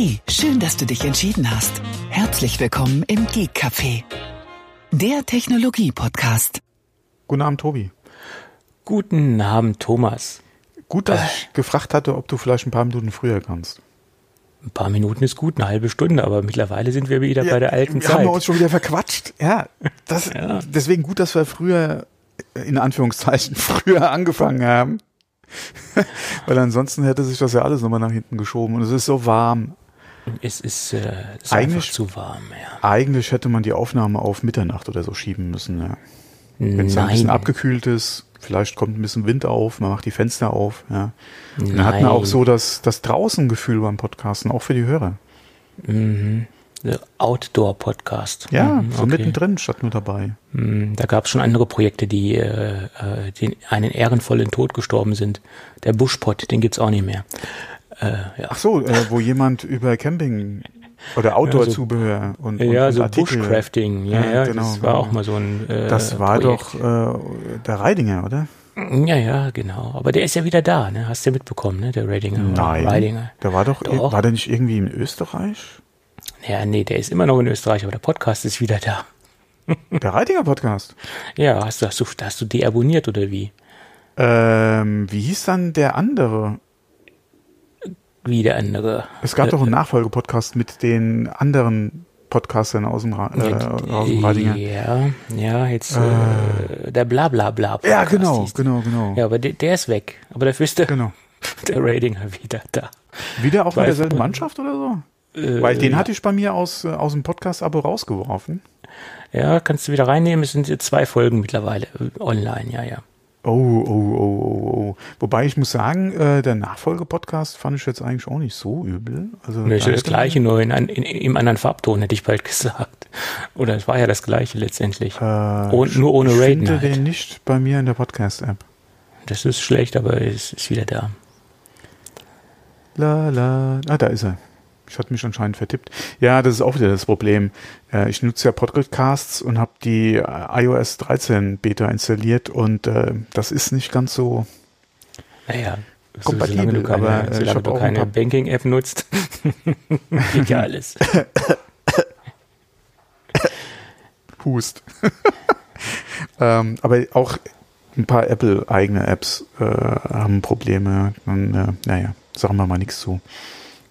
Hey, schön, dass du dich entschieden hast. Herzlich willkommen im Geek Café, der Technologie-Podcast. Guten Abend, Tobi. Guten Abend, Thomas. Gut, dass ich gefragt hatte, ob du vielleicht ein paar Minuten früher kannst. Ein paar Minuten ist gut, eine halbe Stunde, aber mittlerweile sind wir wieder bei der alten Zeit. Haben wir uns schon wieder verquatscht. Ja, das, Ja. deswegen gut, dass wir früher, in Anführungszeichen, früher angefangen haben. Weil ansonsten hätte sich das ja alles nochmal nach hinten geschoben. Und es ist so warm. Es ist, äh, es ist Eigentlich- zu warm, ja. Eigentlich hätte man die Aufnahme auf Mitternacht oder so schieben müssen. Ja. Wenn es ein bisschen abgekühlt ist, vielleicht kommt ein bisschen Wind auf, man macht die Fenster auf. Ja. Und dann hat man auch so das, das Draußengefühl beim Podcasten, auch für die Hörer. Der Outdoor-Podcast. Ja, Mhm, so okay. mittendrin statt nur dabei. Mhm, Da gab es schon andere Projekte, die äh, äh, den, einen ehrenvollen Tod gestorben sind. Der Bushpot, den gibt's auch nicht mehr. Äh, ja. Ach so, äh, wo jemand über Camping oder Outdoor-Zubehör und, und, ja, und so Artikel. Bushcrafting, ja, Ja, ja, genau, das war genau. auch mal so ein äh, Das war Projekt. doch äh, der Reidinger, oder? Ja, ja, genau. Aber der ist ja wieder da, ne? Hast du ja mitbekommen, ne? Der Radinger. Ridinger. Der war doch, Doch. war der nicht irgendwie in Österreich? Ja, nee, der ist immer noch in Österreich, aber der Podcast ist wieder da. Der Reidinger Podcast. Ja, hast du, hast du, hast du deabonniert oder wie? Ähm, wie hieß dann der andere? Wie der andere. Es gab doch einen Nachfolgepodcast mit den anderen Podcastern aus dem, Ra äh, aus dem Reidinger. Ja, ja, jetzt äh, der Blablabla. Ja, Podcast genau, genau, genau. Ja, aber der, der ist weg. Aber dafür ist der, Genau. der Radinger wieder da. Wieder auch Weil- derselben Mannschaft oder so? Äh, Weil den ja. hatte ich bei mir aus, äh, aus dem Podcast-Abo rausgeworfen. Ja, kannst du wieder reinnehmen. Es sind jetzt zwei Folgen mittlerweile äh, online, ja, ja. Oh, oh, oh, oh, oh. Wobei ich muss sagen, äh, der Nachfolge-Podcast fand ich jetzt eigentlich auch nicht so übel. Also Und das Gleiche, nur in, ein- in, im anderen Farbton, hätte ich bald gesagt. Oder es war ja das Gleiche letztendlich. Äh, Und nur ohne ich Raiden finde halt. den nicht bei mir in der Podcast-App. Das ist schlecht, aber es ist wieder da. La, la. Ah, da ist er. Ich hatte mich anscheinend vertippt. Ja, das ist auch wieder das Problem. Äh, ich nutze ja Podcasts und habe die äh, iOS 13 Beta installiert und äh, das ist nicht ganz so. Naja, Kompatibel, solange du keine, aber, ich solange du keine Banking-App nutzt, geht ja alles. Hust. ähm, aber auch ein paar Apple-eigene Apps äh, haben Probleme. Und, äh, naja, sagen wir mal nichts zu.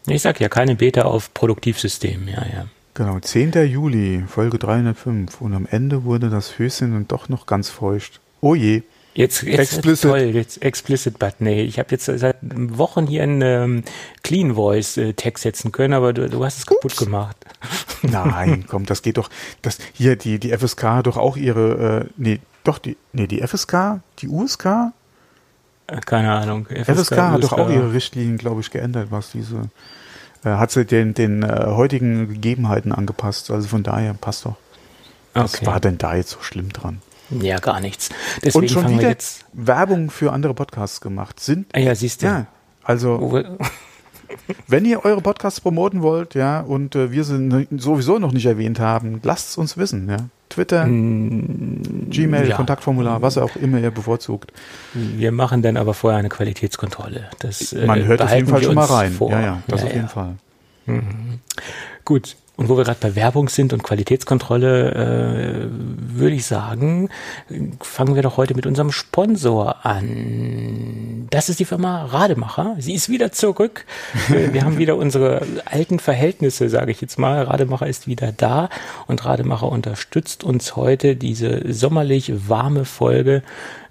Ich sag ja, keine Beta auf Produktivsystem, ja, ja. Genau, 10. Juli, Folge 305. Und am Ende wurde das Höschen dann doch noch ganz feucht. Oh je. Jetzt, jetzt Explicit. toll, jetzt explicit, but nee, ich habe jetzt seit Wochen hier einen ähm, Clean Voice äh, Text setzen können, aber du, du hast es kaputt gemacht. Nein, komm, das geht doch. Das, hier, die, die FSK hat doch auch ihre, äh, nee, doch, die, nee, die FSK, die USK, Keine Ahnung. FSK, hat doch auch ihre Richtlinien, glaube ich, geändert, was diese, äh, hat sie den, den äh, heutigen Gegebenheiten angepasst. Also von daher passt doch. Was Okay. war denn da jetzt so schlimm dran? Ja, gar nichts. Deswegen Und schon wieder jetzt. Werbung für andere Podcasts gemacht. Sind, Ah, ja, siehst du. ja, also wir, Wenn ihr eure Podcasts promoten wollt, ja, und äh, wir sie sowieso noch nicht erwähnt haben, lasst es uns wissen, ja. Twitter, Gmail, Mm, ja. Kontaktformular, was auch immer ihr bevorzugt. wir machen dann aber vorher eine Qualitätskontrolle. Das, äh, Man hört auf jeden Fall schon mal rein. Vor. Ja, ja, das Ja, auf ja. jeden Fall. Gut. Und wo wir gerade bei Werbung sind und Qualitätskontrolle, äh, würde ich sagen, fangen wir doch heute mit unserem Sponsor an. Das ist die Firma Rademacher. Sie ist wieder zurück. Wir haben wieder unsere alten Verhältnisse, sage ich jetzt mal. Rademacher ist wieder da und Rademacher unterstützt uns heute. Diese sommerlich warme Folge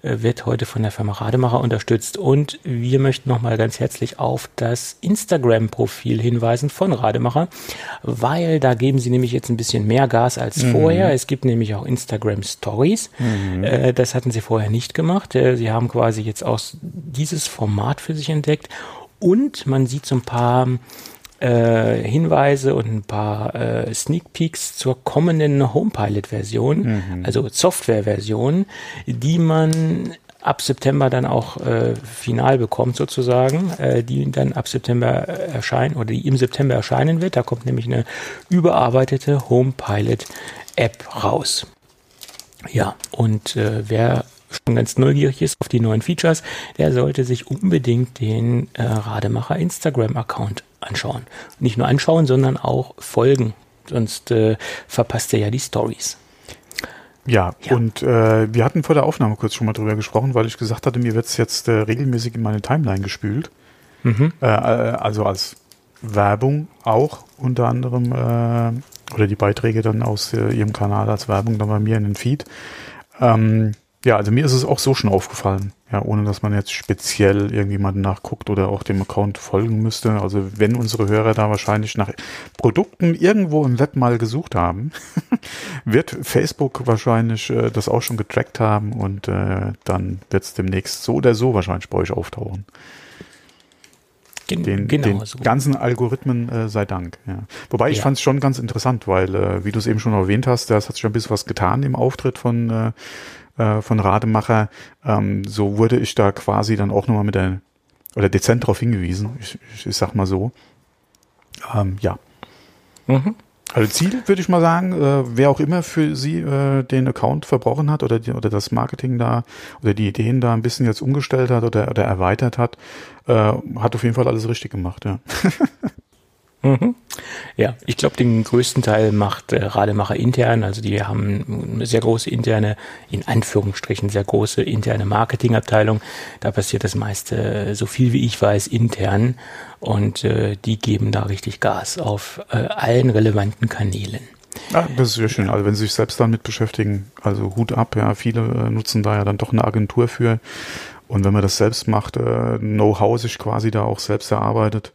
wird heute von der Firma Rademacher unterstützt. Und wir möchten nochmal ganz herzlich auf das Instagram-Profil hinweisen von Rademacher, weil da geben sie nämlich jetzt ein bisschen mehr Gas als vorher. Es gibt nämlich auch Instagram Stories. Äh, das hatten sie vorher nicht gemacht. Äh, sie haben quasi jetzt auch dieses Format für sich entdeckt. Und man sieht so ein paar äh, Hinweise und ein paar äh, Sneak Peeks zur kommenden Homepilot-Version, also Software-Version, die man ab September dann auch äh, final bekommt sozusagen, äh, die dann ab September äh, erscheinen oder die im September erscheinen wird. Da kommt nämlich eine überarbeitete Homepilot-App raus. Ja, und äh, wer schon ganz neugierig ist auf die neuen Features, der sollte sich unbedingt den äh, Rademacher Instagram-Account anschauen. Nicht nur anschauen, sondern auch folgen. Sonst äh, verpasst ihr ja die Stories. Ja, ja, und äh, wir hatten vor der Aufnahme kurz schon mal drüber gesprochen, weil ich gesagt hatte, mir wird es jetzt äh, regelmäßig in meine Timeline gespült. Mhm. Äh, äh also als Werbung auch unter anderem äh, oder die Beiträge dann aus äh, ihrem Kanal als Werbung dann bei mir in den Feed. Ähm, ja, also mir ist es auch so schon aufgefallen, ja, ohne dass man jetzt speziell irgendjemanden nachguckt oder auch dem Account folgen müsste. Also wenn unsere Hörer da wahrscheinlich nach Produkten irgendwo im Web mal gesucht haben, wird Facebook wahrscheinlich äh, das auch schon getrackt haben und äh, dann wird es demnächst so oder so wahrscheinlich bei euch auftauchen. Den, genau den so. ganzen Algorithmen äh, sei Dank. Ja. Wobei ich ja. fand es schon ganz interessant, weil, äh, wie du es eben schon erwähnt hast, das hat sich ein bisschen was getan im Auftritt von äh, äh, von Rademacher. Ähm, so wurde ich da quasi dann auch nochmal mit der, oder dezent darauf hingewiesen, ich, ich, ich sag mal so. Ähm, ja. Mhm. Also Ziel würde ich mal sagen, äh, wer auch immer für Sie äh, den Account verbrochen hat oder, die, oder das Marketing da oder die Ideen da ein bisschen jetzt umgestellt hat oder, oder erweitert hat, äh, hat auf jeden Fall alles richtig gemacht. Ja. Mhm. Ja, ich glaube, den größten Teil macht äh, Rademacher intern. Also die haben eine sehr große interne, in Anführungsstrichen sehr große interne Marketingabteilung. Da passiert das meiste, so viel wie ich weiß, intern. Und äh, die geben da richtig Gas auf äh, allen relevanten Kanälen. Ah, das ist sehr schön. Also wenn sie sich selbst damit beschäftigen, also Hut ab, ja, viele äh, nutzen da ja dann doch eine Agentur für. Und wenn man das selbst macht, äh, Know-how sich quasi da auch selbst erarbeitet,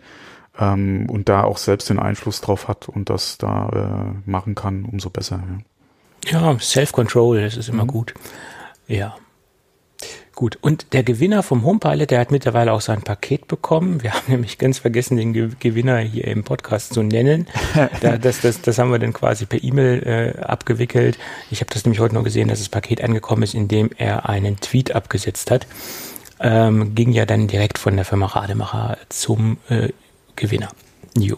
ähm, und da auch selbst den Einfluss drauf hat und das da äh, machen kann, umso besser. Ja, ja Self-Control, das ist immer mhm. gut. Ja. Gut, und der Gewinner vom Homepilot, der hat mittlerweile auch sein Paket bekommen. Wir haben nämlich ganz vergessen, den Ge Gewinner hier im Podcast zu nennen. da, das, das, das haben wir dann quasi per E-Mail äh, abgewickelt. Ich habe das nämlich heute noch gesehen, dass das Paket angekommen ist, indem er einen Tweet abgesetzt hat. Ähm, ging ja dann direkt von der Firma Rademacher zum äh, Gewinner. Jo.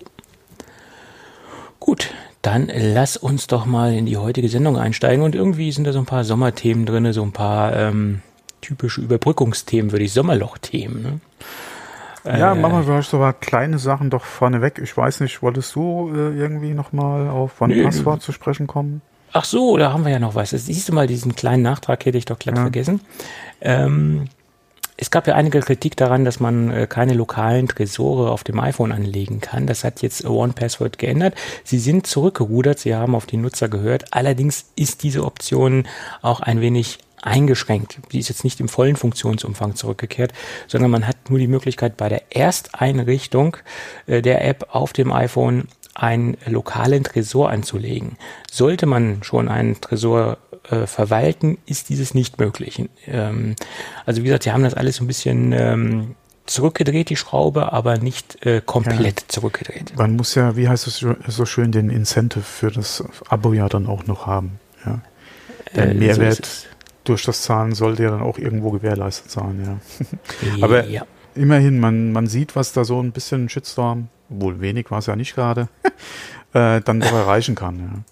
Gut, dann lass uns doch mal in die heutige Sendung einsteigen und irgendwie sind da so ein paar Sommerthemen drin, so ein paar ähm, typische Überbrückungsthemen, würde ich Sommerlochthemen. Ne? Ja, äh, machen wir vielleicht so mal kleine Sachen doch vorneweg. Ich weiß nicht, wolltest du äh, irgendwie nochmal auf One-Passwort zu sprechen kommen? Ach so, da haben wir ja noch was. siehst du mal, diesen kleinen Nachtrag hätte ich doch glatt ja. vergessen. Ähm, es gab ja einige Kritik daran, dass man äh, keine lokalen Tresore auf dem iPhone anlegen kann. Das hat jetzt OnePassword geändert. Sie sind zurückgerudert, sie haben auf die Nutzer gehört. Allerdings ist diese Option auch ein wenig eingeschränkt. Die ist jetzt nicht im vollen Funktionsumfang zurückgekehrt, sondern man hat nur die Möglichkeit bei der Ersteinrichtung äh, der App auf dem iPhone einen lokalen Tresor anzulegen. Sollte man schon einen Tresor äh, verwalten, ist dieses nicht möglich. Ähm, also wie gesagt, sie haben das alles so ein bisschen ähm, zurückgedreht, die Schraube, aber nicht äh, komplett ja. zurückgedreht. Man muss ja, wie heißt es so schön, den Incentive für das Abo ja dann auch noch haben. Ja. Der äh, Mehrwert so durch das Zahlen sollte ja dann auch irgendwo gewährleistet sein, ja. aber ja. immerhin, man, man sieht, was da so ein bisschen Shitstorm, wohl wenig war es ja nicht gerade, äh, dann doch erreichen kann.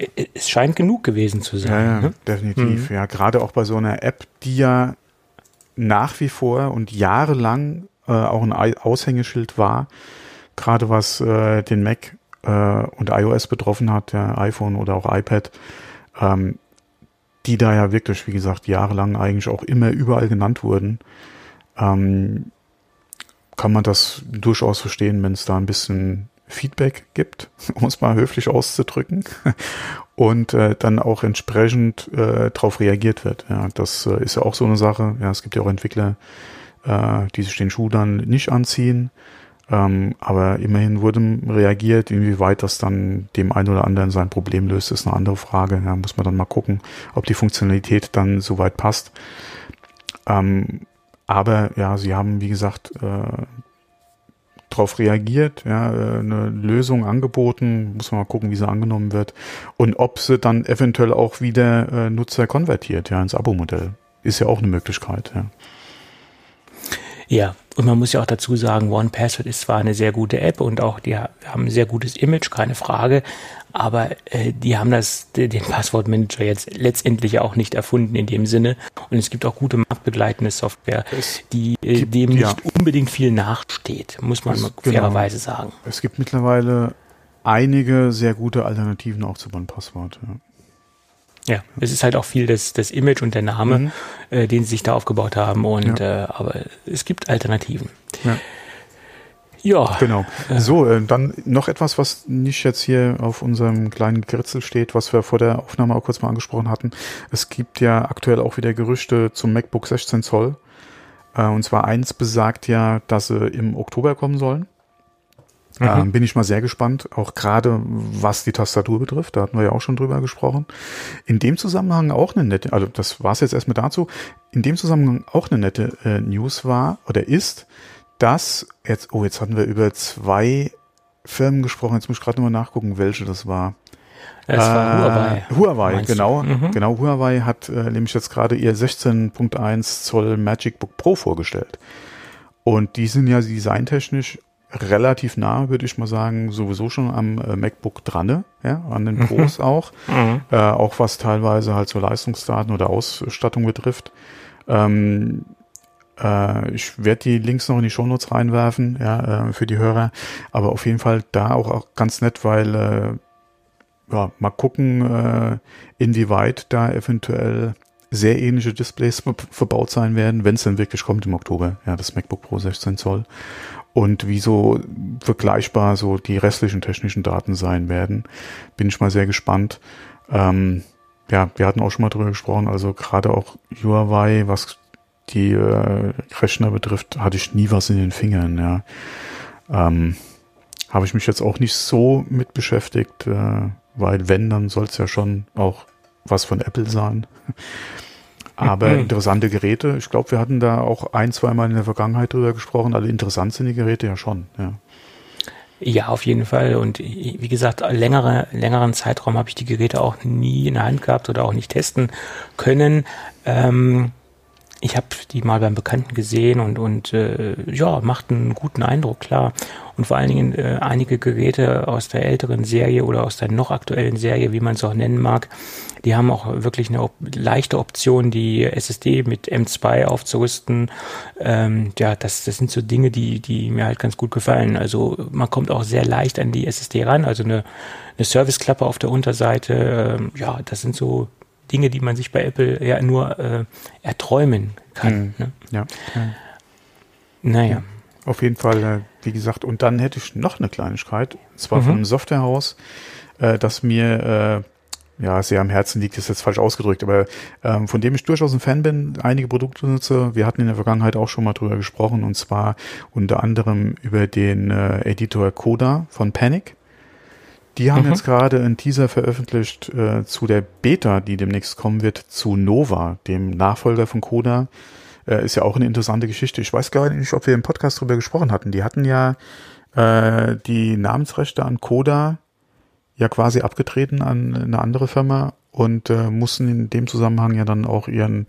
Ja es scheint genug gewesen zu sein. Ja, ja ne? definitiv. Mhm. Ja, gerade auch bei so einer App, die ja nach wie vor und jahrelang äh, auch ein Aushängeschild war, gerade was äh, den Mac äh, und iOS betroffen hat, ja, iPhone oder auch iPad, ähm, die da ja wirklich, wie gesagt, jahrelang eigentlich auch immer überall genannt wurden, ähm, kann man das durchaus verstehen, wenn es da ein bisschen Feedback gibt, um es mal höflich auszudrücken, und äh, dann auch entsprechend äh, darauf reagiert wird. Ja, das äh, ist ja auch so eine Sache. Ja, es gibt ja auch Entwickler, äh, die sich den Schuh dann nicht anziehen. Ähm, aber immerhin wurde reagiert, inwieweit das dann dem einen oder anderen sein Problem löst, ist eine andere Frage. Ja, muss man dann mal gucken, ob die Funktionalität dann soweit passt. Ähm, aber ja, sie haben, wie gesagt, äh, darauf reagiert, ja, äh, eine Lösung angeboten, muss man mal gucken, wie sie angenommen wird und ob sie dann eventuell auch wieder äh, Nutzer konvertiert, ja, ins Abo-Modell. Ist ja auch eine Möglichkeit, ja. Ja, Und man muss ja auch dazu sagen, One Password ist zwar eine sehr gute App und auch die haben ein sehr gutes Image, keine Frage, aber äh, die haben das, den Passwortmanager jetzt letztendlich auch nicht erfunden in dem Sinne. Und es gibt auch gute marktbegleitende Software, die äh, dem nicht ja. unbedingt viel nachsteht, muss man es, fairerweise genau. sagen. Es gibt mittlerweile einige sehr gute Alternativen auch zu OnePassword. Ja. Ja, es ist halt auch viel das, das Image und der Name, mhm. äh, den sie sich da aufgebaut haben. Und ja. äh, aber es gibt Alternativen. Ja. Ja. Genau. So, äh, dann noch etwas, was nicht jetzt hier auf unserem kleinen Kritzel steht, was wir vor der Aufnahme auch kurz mal angesprochen hatten. Es gibt ja aktuell auch wieder Gerüchte zum MacBook 16 Zoll. Äh, und zwar eins besagt ja, dass sie im Oktober kommen sollen. Mhm. Ähm, bin ich mal sehr gespannt, auch gerade was die Tastatur betrifft. Da hatten wir ja auch schon drüber gesprochen. In dem Zusammenhang auch eine nette, also das war es jetzt erstmal dazu. In dem Zusammenhang auch eine nette äh, News war oder ist, dass jetzt, oh, jetzt hatten wir über zwei Firmen gesprochen. Jetzt muss ich gerade nochmal nachgucken, welche das war. Es war äh, Huawei. Huawei, genau. Mhm. Genau, Huawei hat äh, nämlich jetzt gerade ihr 16.1 Zoll Magic Book Pro vorgestellt. Und die sind ja designtechnisch relativ nah, würde ich mal sagen, sowieso schon am äh, MacBook dran, ja, an den mhm. Pros mhm. auch. Mhm. Äh, auch was teilweise halt so Leistungsdaten oder Ausstattung betrifft. Ähm, äh, ich werde die Links noch in die Shownotes reinwerfen, ja, äh, für die Hörer. Aber auf jeden Fall da auch, auch ganz nett, weil äh, ja, mal gucken, äh, inwieweit da eventuell sehr ähnliche Displays verbaut sein werden, wenn es dann wirklich kommt im Oktober, ja, das MacBook Pro 16 Zoll. Und wie so vergleichbar so die restlichen technischen Daten sein werden, bin ich mal sehr gespannt. Ähm, ja, wir hatten auch schon mal drüber gesprochen, also gerade auch Huawei, was die äh, Rechner betrifft, hatte ich nie was in den Fingern, ja. Ähm, Habe ich mich jetzt auch nicht so mit beschäftigt, äh, weil wenn, dann soll es ja schon auch was von Apple sein. Aber interessante Geräte. Ich glaube, wir hatten da auch ein, zwei Mal in der Vergangenheit drüber gesprochen. Alle interessant sind die Geräte ja schon, ja. Ja, auf jeden Fall. Und wie gesagt, längere, längeren Zeitraum habe ich die Geräte auch nie in der Hand gehabt oder auch nicht testen können. Ähm, ich habe die mal beim Bekannten gesehen und, und äh, ja, macht einen guten Eindruck, klar. Und vor allen Dingen äh, einige Geräte aus der älteren Serie oder aus der noch aktuellen Serie, wie man es auch nennen mag, die haben auch wirklich eine op leichte Option, die SSD mit M2 aufzurüsten. Ähm, ja, das, das sind so Dinge, die, die mir halt ganz gut gefallen. Also man kommt auch sehr leicht an die SSD ran, also eine, eine Serviceklappe auf der Unterseite. Ähm, ja, das sind so Dinge, die man sich bei Apple ja nur äh, erträumen kann. Mhm. Ne? Ja. ja. Naja. Auf jeden Fall, äh, wie gesagt, und dann hätte ich noch eine Kleinigkeit, zwar mhm. vom Softwarehaus, äh, das mir äh, ja sehr am Herzen liegt, ist jetzt falsch ausgedrückt, aber ähm, von dem ich durchaus ein Fan bin, einige Produkte nutze. Wir hatten in der Vergangenheit auch schon mal drüber gesprochen, und zwar unter anderem über den äh, Editor Coda von Panic. Die haben mhm. jetzt gerade einen Teaser veröffentlicht äh, zu der Beta, die demnächst kommen wird, zu Nova, dem Nachfolger von Coda. Äh, ist ja auch eine interessante Geschichte. Ich weiß gar nicht, ob wir im Podcast drüber gesprochen hatten. Die hatten ja äh, die Namensrechte an Coda ja quasi abgetreten an eine andere Firma und äh, mussten in dem Zusammenhang ja dann auch ihren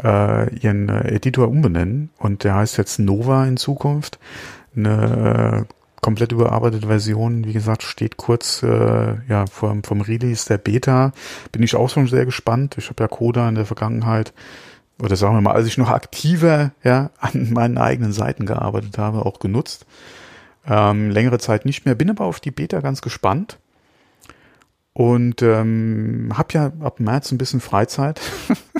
äh, ihren äh, Editor umbenennen und der heißt jetzt Nova in Zukunft. Eine äh, komplett überarbeitete Version, wie gesagt, steht kurz äh, ja vom, vom Release der Beta. Bin ich auch schon sehr gespannt. Ich habe ja Coda in der Vergangenheit, oder sagen wir mal, als ich noch aktiver ja, an meinen eigenen Seiten gearbeitet habe, auch genutzt. Ähm, längere Zeit nicht mehr, bin aber auf die Beta ganz gespannt. Und ähm, habe ja ab März ein bisschen Freizeit.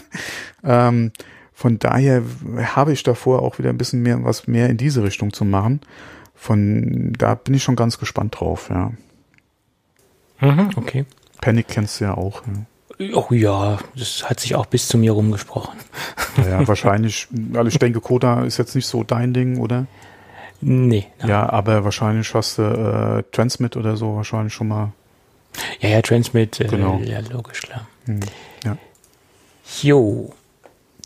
ähm, von daher habe ich davor auch wieder ein bisschen mehr was mehr in diese Richtung zu machen. Von da bin ich schon ganz gespannt drauf, ja. Mhm, okay. Panic kennst du ja auch. Ja. Oh ja, das hat sich auch bis zu mir rumgesprochen. Ja, wahrscheinlich, also ich denke, Koda ist jetzt nicht so dein Ding, oder? Nee. Nein. Ja, aber wahrscheinlich hast du äh, Transmit oder so wahrscheinlich schon mal. Ja, ja, Transmit, äh, genau. ja, logisch, klar. Hm, ja. Jo,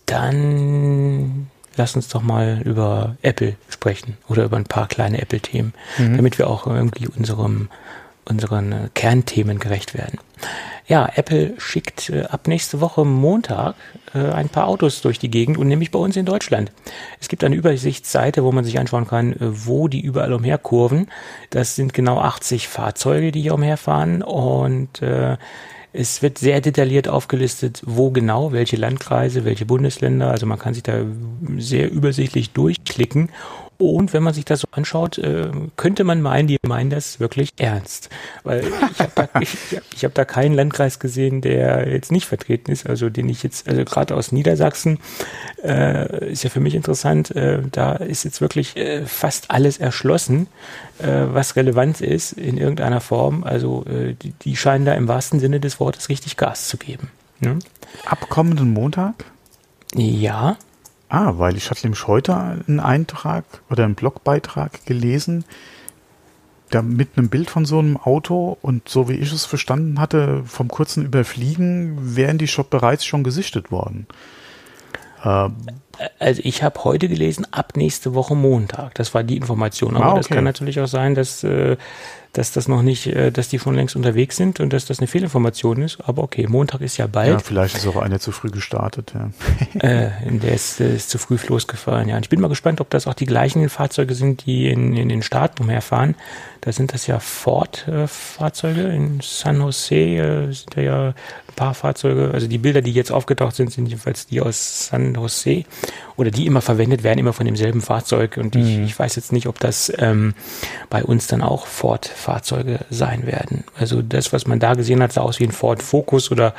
dann lass uns doch mal über Apple sprechen oder über ein paar kleine Apple-Themen, mhm. damit wir auch irgendwie unserem unseren Kernthemen gerecht werden. Ja, Apple schickt äh, ab nächste Woche Montag äh, ein paar Autos durch die Gegend und nämlich bei uns in Deutschland. Es gibt eine Übersichtsseite, wo man sich anschauen kann, äh, wo die überall umherkurven. Das sind genau 80 Fahrzeuge, die hier umherfahren und äh, es wird sehr detailliert aufgelistet, wo genau, welche Landkreise, welche Bundesländer. Also man kann sich da sehr übersichtlich durchklicken und wenn man sich das so anschaut, äh, könnte man meinen, die meinen das wirklich ernst. Weil ich habe da, ich, ich hab da keinen Landkreis gesehen, der jetzt nicht vertreten ist, also den ich jetzt, also gerade aus Niedersachsen, äh, ist ja für mich interessant, äh, da ist jetzt wirklich äh, fast alles erschlossen, äh, was relevant ist in irgendeiner Form. Also äh, die, die scheinen da im wahrsten Sinne des Wortes richtig Gas zu geben. Ne? Ab kommenden Montag? Ja. Ah, weil ich hatte nämlich heute einen Eintrag oder einen Blogbeitrag gelesen, da mit einem Bild von so einem Auto und so wie ich es verstanden hatte, vom kurzen Überfliegen wären die schon bereits schon gesichtet worden. Ähm, also ich habe heute gelesen, ab nächste Woche Montag. Das war die Information. Aber ah, okay. das kann natürlich auch sein, dass äh, dass das noch nicht, äh, dass die schon längst unterwegs sind und dass das eine Fehlinformation ist. Aber okay, Montag ist ja bald. Ja, vielleicht ist auch einer zu früh gestartet. Ja. äh, der ist, der ist zu früh losgefahren. Ja, und ich bin mal gespannt, ob das auch die gleichen Fahrzeuge sind, die in, in den Staaten umherfahren. Da sind das ja Ford-Fahrzeuge. in San Jose äh, sind da ja paar Fahrzeuge. Also die Bilder, die jetzt aufgetaucht sind, sind jedenfalls die aus San Jose oder die immer verwendet werden, immer von demselben Fahrzeug. Und ich, mhm. ich weiß jetzt nicht, ob das ähm, bei uns dann auch Ford-Fahrzeuge sein werden. Also das, was man da gesehen hat, sah aus wie ein Ford Focus oder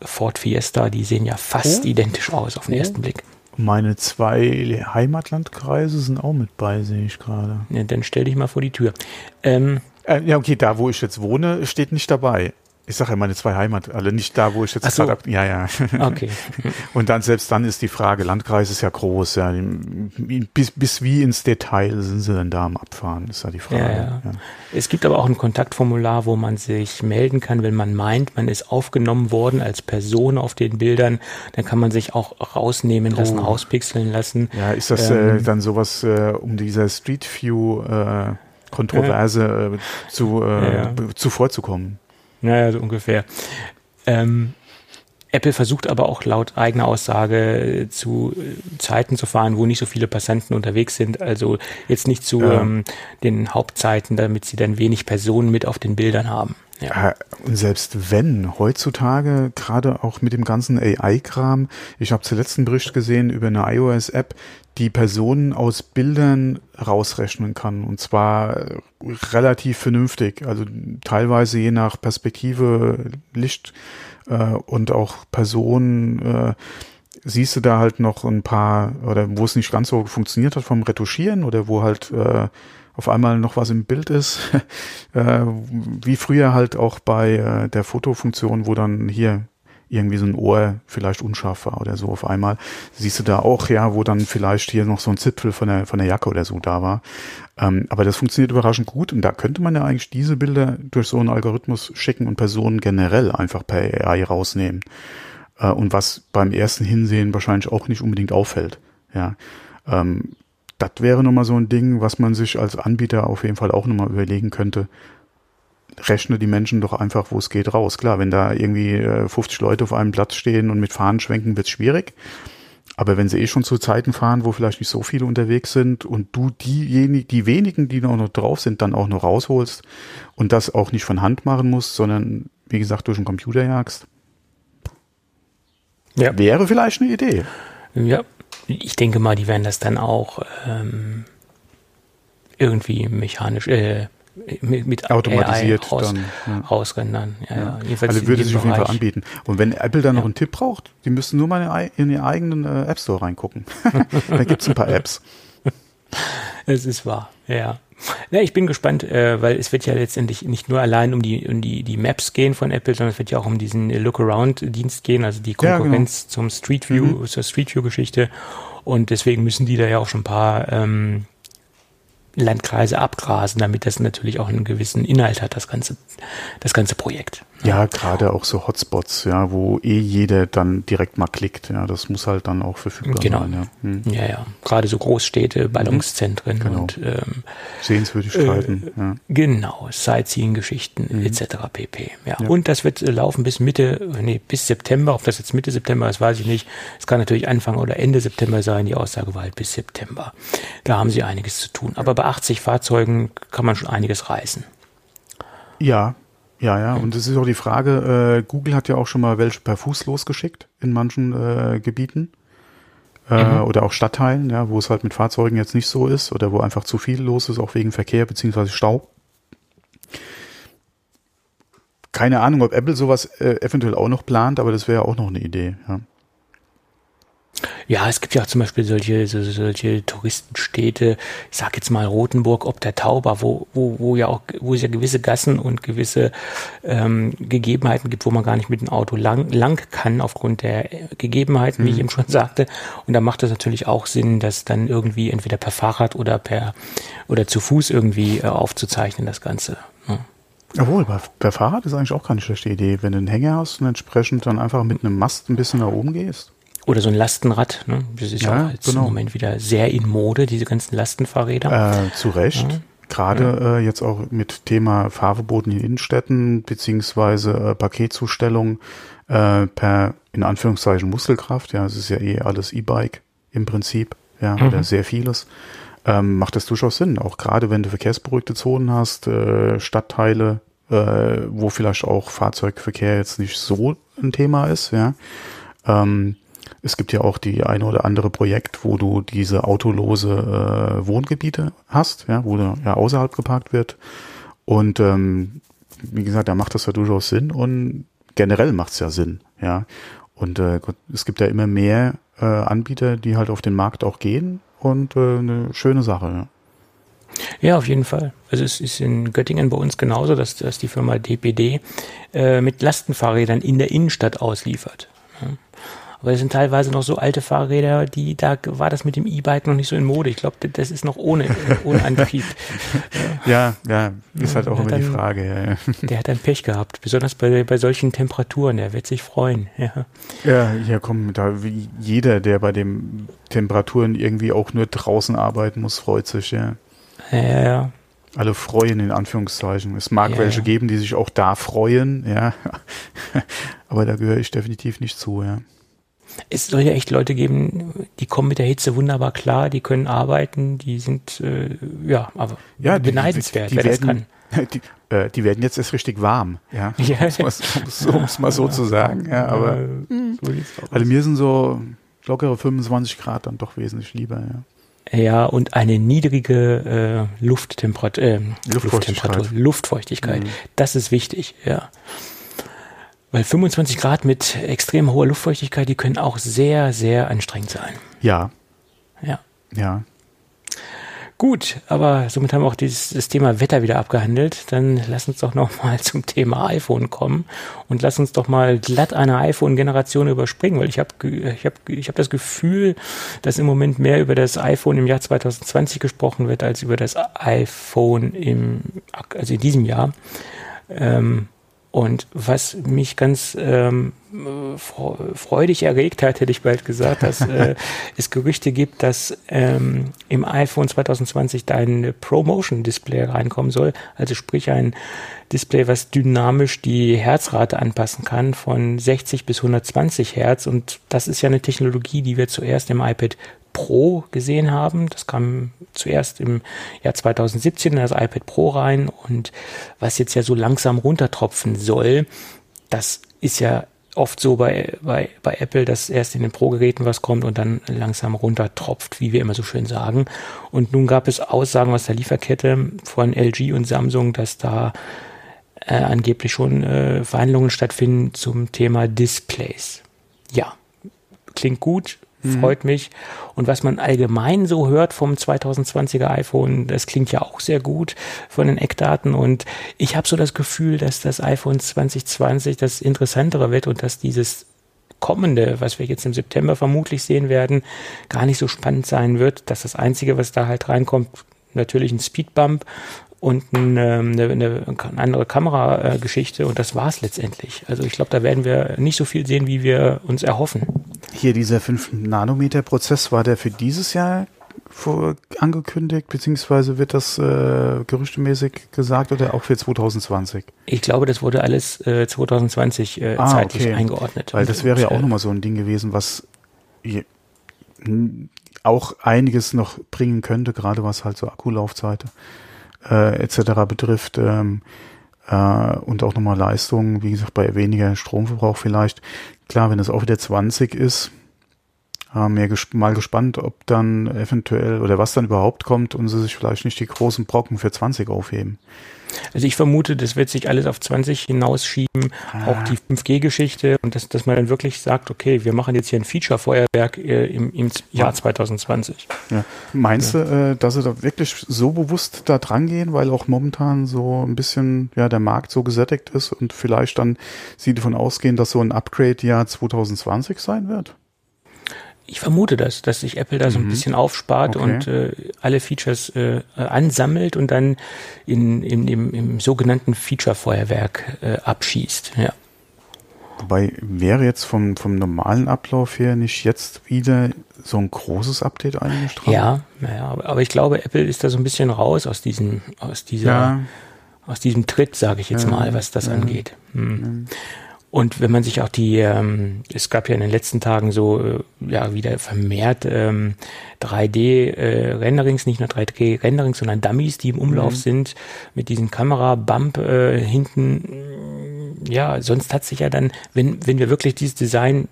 Ford Fiesta. Die sehen ja fast oh. identisch aus auf den oh. ersten Blick. Meine zwei Heimatlandkreise sind auch mit bei, sehe ich gerade. Ja, dann stell dich mal vor die Tür. Ähm, äh, ja, okay, da wo ich jetzt wohne, steht nicht dabei. Ich sage ja meine zwei Heimat, alle nicht da, wo ich jetzt so. gerade ja, ja. Okay. Und dann selbst dann ist die Frage, Landkreis ist ja groß, ja. Bis, bis wie ins Detail sind sie denn da am Abfahren, ist ja die Frage. Ja, ja. Ja. Es gibt aber auch ein Kontaktformular, wo man sich melden kann, wenn man meint, man ist aufgenommen worden als Person auf den Bildern, dann kann man sich auch rausnehmen lassen, oh. auspixeln lassen. Ja, ist das äh, ähm, äh, dann sowas äh, um dieser Street View äh, Kontroverse äh, zu, äh, zuvorzukommen? Naja, so ungefähr. Ähm, Apple versucht aber auch laut eigener Aussage zu äh, Zeiten zu fahren, wo nicht so viele Passanten unterwegs sind. Also jetzt nicht zu ja. ähm, den Hauptzeiten, damit sie dann wenig Personen mit auf den Bildern haben. Ja. Äh, und selbst wenn, heutzutage, gerade auch mit dem ganzen AI-Kram, ich habe zuletzt einen Bericht gesehen über eine iOS-App, die Personen aus Bildern rausrechnen kann. Und zwar relativ vernünftig. Also teilweise je nach Perspektive, Licht äh, und auch Personen äh, siehst du da halt noch ein paar, oder wo es nicht ganz so funktioniert hat vom Retuschieren oder wo halt äh, auf einmal noch was im Bild ist, äh, wie früher halt auch bei äh, der Fotofunktion, wo dann hier irgendwie so ein Ohr vielleicht unscharf war oder so auf einmal. Siehst du da auch, ja, wo dann vielleicht hier noch so ein Zipfel von der, von der Jacke oder so da war. Ähm, aber das funktioniert überraschend gut und da könnte man ja eigentlich diese Bilder durch so einen Algorithmus schicken und Personen generell einfach per AI rausnehmen. Äh, und was beim ersten Hinsehen wahrscheinlich auch nicht unbedingt auffällt. Ja. Ähm, das wäre nochmal so ein Ding, was man sich als Anbieter auf jeden Fall auch nochmal überlegen könnte rechne die Menschen doch einfach, wo es geht, raus. Klar, wenn da irgendwie äh, 50 Leute auf einem Platz stehen und mit Fahnen schwenken, wird's schwierig. Aber wenn sie eh schon zu Zeiten fahren, wo vielleicht nicht so viele unterwegs sind und du diejenigen, die wenigen, die noch drauf sind, dann auch noch rausholst und das auch nicht von Hand machen musst, sondern wie gesagt durch den Computer jagst, ja. wäre vielleicht eine Idee. Ja, ich denke mal, die werden das dann auch ähm, irgendwie mechanisch, äh, mit, mit automatisiert raus, dann, ja. rausrendern. Ja, ja. Also würde sich auf jeden Fall anbieten. Und wenn Apple dann noch einen Tipp braucht, die müssen nur mal in ihren eigenen äh, App Store reingucken. da gibt's ein paar Apps. Es ist wahr, ja. Ja, ich bin gespannt, äh, weil es wird ja letztendlich nicht nur allein um die um die die Maps gehen von Apple, sondern es wird ja auch um diesen Look-Around-Dienst gehen, also die Konkurrenz ja, genau. zum Street View, mhm. zur Street View-Geschichte. Und deswegen müssen die da ja auch schon ein paar ähm, Landkreise abgrasen, damit das natürlich auch einen gewissen Inhalt hat, das ganze, das ganze Projekt. Ja, gerade auch so Hotspots, ja, wo eh jeder dann direkt mal klickt. Ja, das muss halt dann auch verfügbar Genau. sein. Ja, hm. Ja, ja. Gerade so Großstädte, Ballungszentren Genau. und ähm, Sehenswürdigkeiten. Äh, ja. Genau, Sightseeing-Geschichten etc. pp. Ja. Ja. Und das wird äh, laufen bis Mitte, nee, bis September. Ob das jetzt Mitte September ist, weiß ich nicht. Es kann natürlich Anfang oder Ende September sein. Die Aussage war halt bis September. Da haben sie einiges zu tun. Aber bei 80 Fahrzeugen kann man schon einiges reißen. Ja, ja, ja. Und es ist auch die Frage, äh, Google hat ja auch schon mal welche per Fuß losgeschickt in manchen äh, Gebieten. Äh, Mhm. Oder auch Stadtteilen, ja, wo es halt mit Fahrzeugen jetzt nicht so ist oder wo einfach zu viel los ist, auch wegen Verkehr beziehungsweise Stau. Keine Ahnung, ob Apple sowas äh, eventuell auch noch plant, aber das wäre auch noch eine Idee. Ja. Ja, es gibt ja auch zum Beispiel solche, so, solche Touristenstädte, ich sag jetzt mal Rothenburg ob der Tauber, wo, wo, wo ja auch, wo es ja gewisse Gassen und gewisse ähm, Gegebenheiten gibt, wo man gar nicht mit dem Auto lang, lang kann, aufgrund der Gegebenheiten, wie ich eben schon sagte. Und da macht es natürlich auch Sinn, das dann irgendwie entweder per Fahrrad oder per oder zu Fuß irgendwie äh, aufzuzeichnen, das Ganze. Ja. Jawohl, bei, bei Fahrrad ist eigentlich auch keine schlechte Idee. Wenn du einen Hänger hast und entsprechend dann einfach mit einem Mast ein bisschen nach oben gehst. Oder so ein Lastenrad, ne? Das ist ja, Ja, auch jetzt genau. im Moment wieder sehr in Mode, diese ganzen Lastenfahrräder. Äh, zu Recht. Gerade äh, jetzt auch mit Thema Fahrverboten in Innenstädten beziehungsweise äh, Paketzustellung äh, per in Anführungszeichen Muskelkraft. Ja, es ist ja eh alles E-Bike im Prinzip. Ja, oder sehr vieles. Ähm, macht das durchaus Sinn. Auch gerade wenn du verkehrsberuhigte Zonen hast, äh, Stadtteile, äh, wo vielleicht auch Fahrzeugverkehr jetzt nicht so ein Thema ist. Ja. Ähm, es gibt ja auch die eine oder andere Projekt, wo du diese autolose äh, Wohngebiete hast, ja, wo ja außerhalb geparkt wird. Und ähm, wie gesagt, da macht das ja durchaus Sinn und generell macht es ja Sinn, ja. Und äh, es gibt ja immer mehr äh, Anbieter, die halt auf den Markt auch gehen und äh, eine schöne Sache. Ja. Ja, auf jeden Fall. Also es ist in Göttingen bei uns genauso, dass, dass die Firma DPD äh, mit Lastenfahrrädern in der Innenstadt ausliefert. Aber es sind teilweise noch so alte Fahrräder, die da war das mit dem E-Bike noch nicht so in Mode. Ich glaube, das ist noch ohne, ohne Antrieb. Ja, ja, ist halt auch immer die dann- Frage. Ja, ja. Der hat dann Pech gehabt, besonders bei, bei solchen Temperaturen. Der wird sich freuen. Ja. Ja, ja, komm, da jeder, der bei den Temperaturen irgendwie auch nur draußen arbeiten muss, freut sich, ja. Ja, ja, ja. Alle freuen in Anführungszeichen. Es mag Ja, welche ja. geben, die sich auch da freuen, ja. Aber da gehöre ich definitiv nicht zu, ja. Es soll ja echt Leute geben, die kommen mit der Hitze wunderbar klar, die können arbeiten, die sind, äh, ja, aber Ja, die- beneidenswert, die, wer die das werden, kann. Die, äh, die werden jetzt erst richtig warm, ja. Ja. Um es um mal so zu sagen, ja. Aber Äh, so also mir sind so lockere 25 Grad dann doch wesentlich lieber, ja. Ja, und eine niedrige äh, Lufttemperatur, äh, Luftfeuchtigkeit. Luftfeuchtigkeit, Luftfeuchtigkeit. Mhm. Das ist wichtig, ja. Weil 25 Grad mit extrem hoher Luftfeuchtigkeit, die können auch sehr, sehr anstrengend sein. Ja, Ja. ja. Gut, aber somit haben wir auch dieses, das Thema Wetter wieder abgehandelt. Dann lass uns doch noch mal zum Thema iPhone kommen und lass uns doch mal glatt eine iPhone-Generation überspringen, weil ich habe ich hab, ich hab das Gefühl, dass im Moment mehr über das iPhone im Jahr 2020 gesprochen wird als über das iPhone im also in diesem Jahr. Ähm, und was mich ganz ähm, fre- freudig erregt hat, hätte ich bald gesagt, dass äh, es Gerüchte gibt, dass ähm, im iPhone 2020 da ein ProMotion-Display reinkommen soll. Also sprich ein Display, was dynamisch die Herzrate anpassen kann von 60 bis 120 Hertz. Und das ist ja eine Technologie, die wir zuerst im iPad Pro gesehen haben. Das kam zuerst im Jahr 2017 in das iPad Pro rein und was jetzt ja so langsam runtertropfen soll, das ist ja oft so bei, bei, bei Apple, dass erst in den Pro-Geräten was kommt und dann langsam runtertropft, wie wir immer so schön sagen. Und nun gab es Aussagen aus der Lieferkette von LG und Samsung, dass da äh, angeblich schon äh, Verhandlungen stattfinden zum Thema Displays. Ja, klingt gut, freut mich. Und was man allgemein so hört vom 2020er iPhone, das klingt ja auch sehr gut von den Eckdaten. Und ich habe so das Gefühl, dass das iPhone 2020 das Interessantere wird und dass dieses kommende, was wir jetzt im September vermutlich sehen werden, gar nicht so spannend sein wird. Dass das Einzige, was da halt reinkommt, natürlich ein Speedbump und eine, eine, eine andere Kamerageschichte und das war's letztendlich. Also ich glaube, da werden wir nicht so viel sehen, wie wir uns erhoffen. Hier dieser 5-Nanometer-Prozess, war der für dieses Jahr vor, angekündigt, beziehungsweise wird das äh, gerüchtemäßig gesagt oder auch für 2020? Ich glaube, das wurde alles äh, 2020 äh, ah, zeitlich okay. eingeordnet. Weil das wäre ja auch nochmal so ein Ding gewesen, was auch einiges noch bringen könnte, gerade was halt so Akkulaufzeit äh, etc. betrifft. Ähm, äh, und auch nochmal Leistung, wie gesagt, bei weniger Stromverbrauch vielleicht. Klar, wenn es auch wieder 20 ist, äh, mir ges mal gespannt, ob dann eventuell oder was dann überhaupt kommt und sie sich vielleicht nicht die großen Brocken für 20 aufheben. Also ich vermute, das wird sich alles auf 20 hinausschieben, ah. auch die 5G-Geschichte und dass, dass man dann wirklich sagt, okay, wir machen jetzt hier ein Feature-Feuerwerk äh, im, im Jahr 2020. Ja. Meinst ja. du, äh, dass sie da wirklich so bewusst da dran gehen, weil auch momentan so ein bisschen ja der Markt so gesättigt ist und vielleicht dann sie davon ausgehen, dass so ein Upgrade-Jahr 2020 sein wird? Ich vermute das, dass sich Apple da so ein mhm. bisschen aufspart okay. und äh, alle Features äh, ansammelt und dann in, in, im, im sogenannten Feature-Feuerwerk äh, abschießt. Ja. Wobei wäre jetzt vom, vom normalen Ablauf her nicht jetzt wieder so ein großes Update eingestrahlt? Ja, naja, aber ich glaube, Apple ist da so ein bisschen raus aus diesem, aus dieser, ja. aus diesem Tritt, sage ich jetzt ja. mal, was das ja. angeht. Hm. Und wenn man sich auch die, ähm, es gab ja in den letzten Tagen so, äh, ja, wieder vermehrt ähm, 3D-Renderings, äh, nicht nur 3D-Renderings, sondern Dummies, die im Umlauf mhm. sind, mit diesem Kamera-Bump äh, hinten. Ja, sonst hat sich ja dann, wenn, wenn wir wirklich dieses Design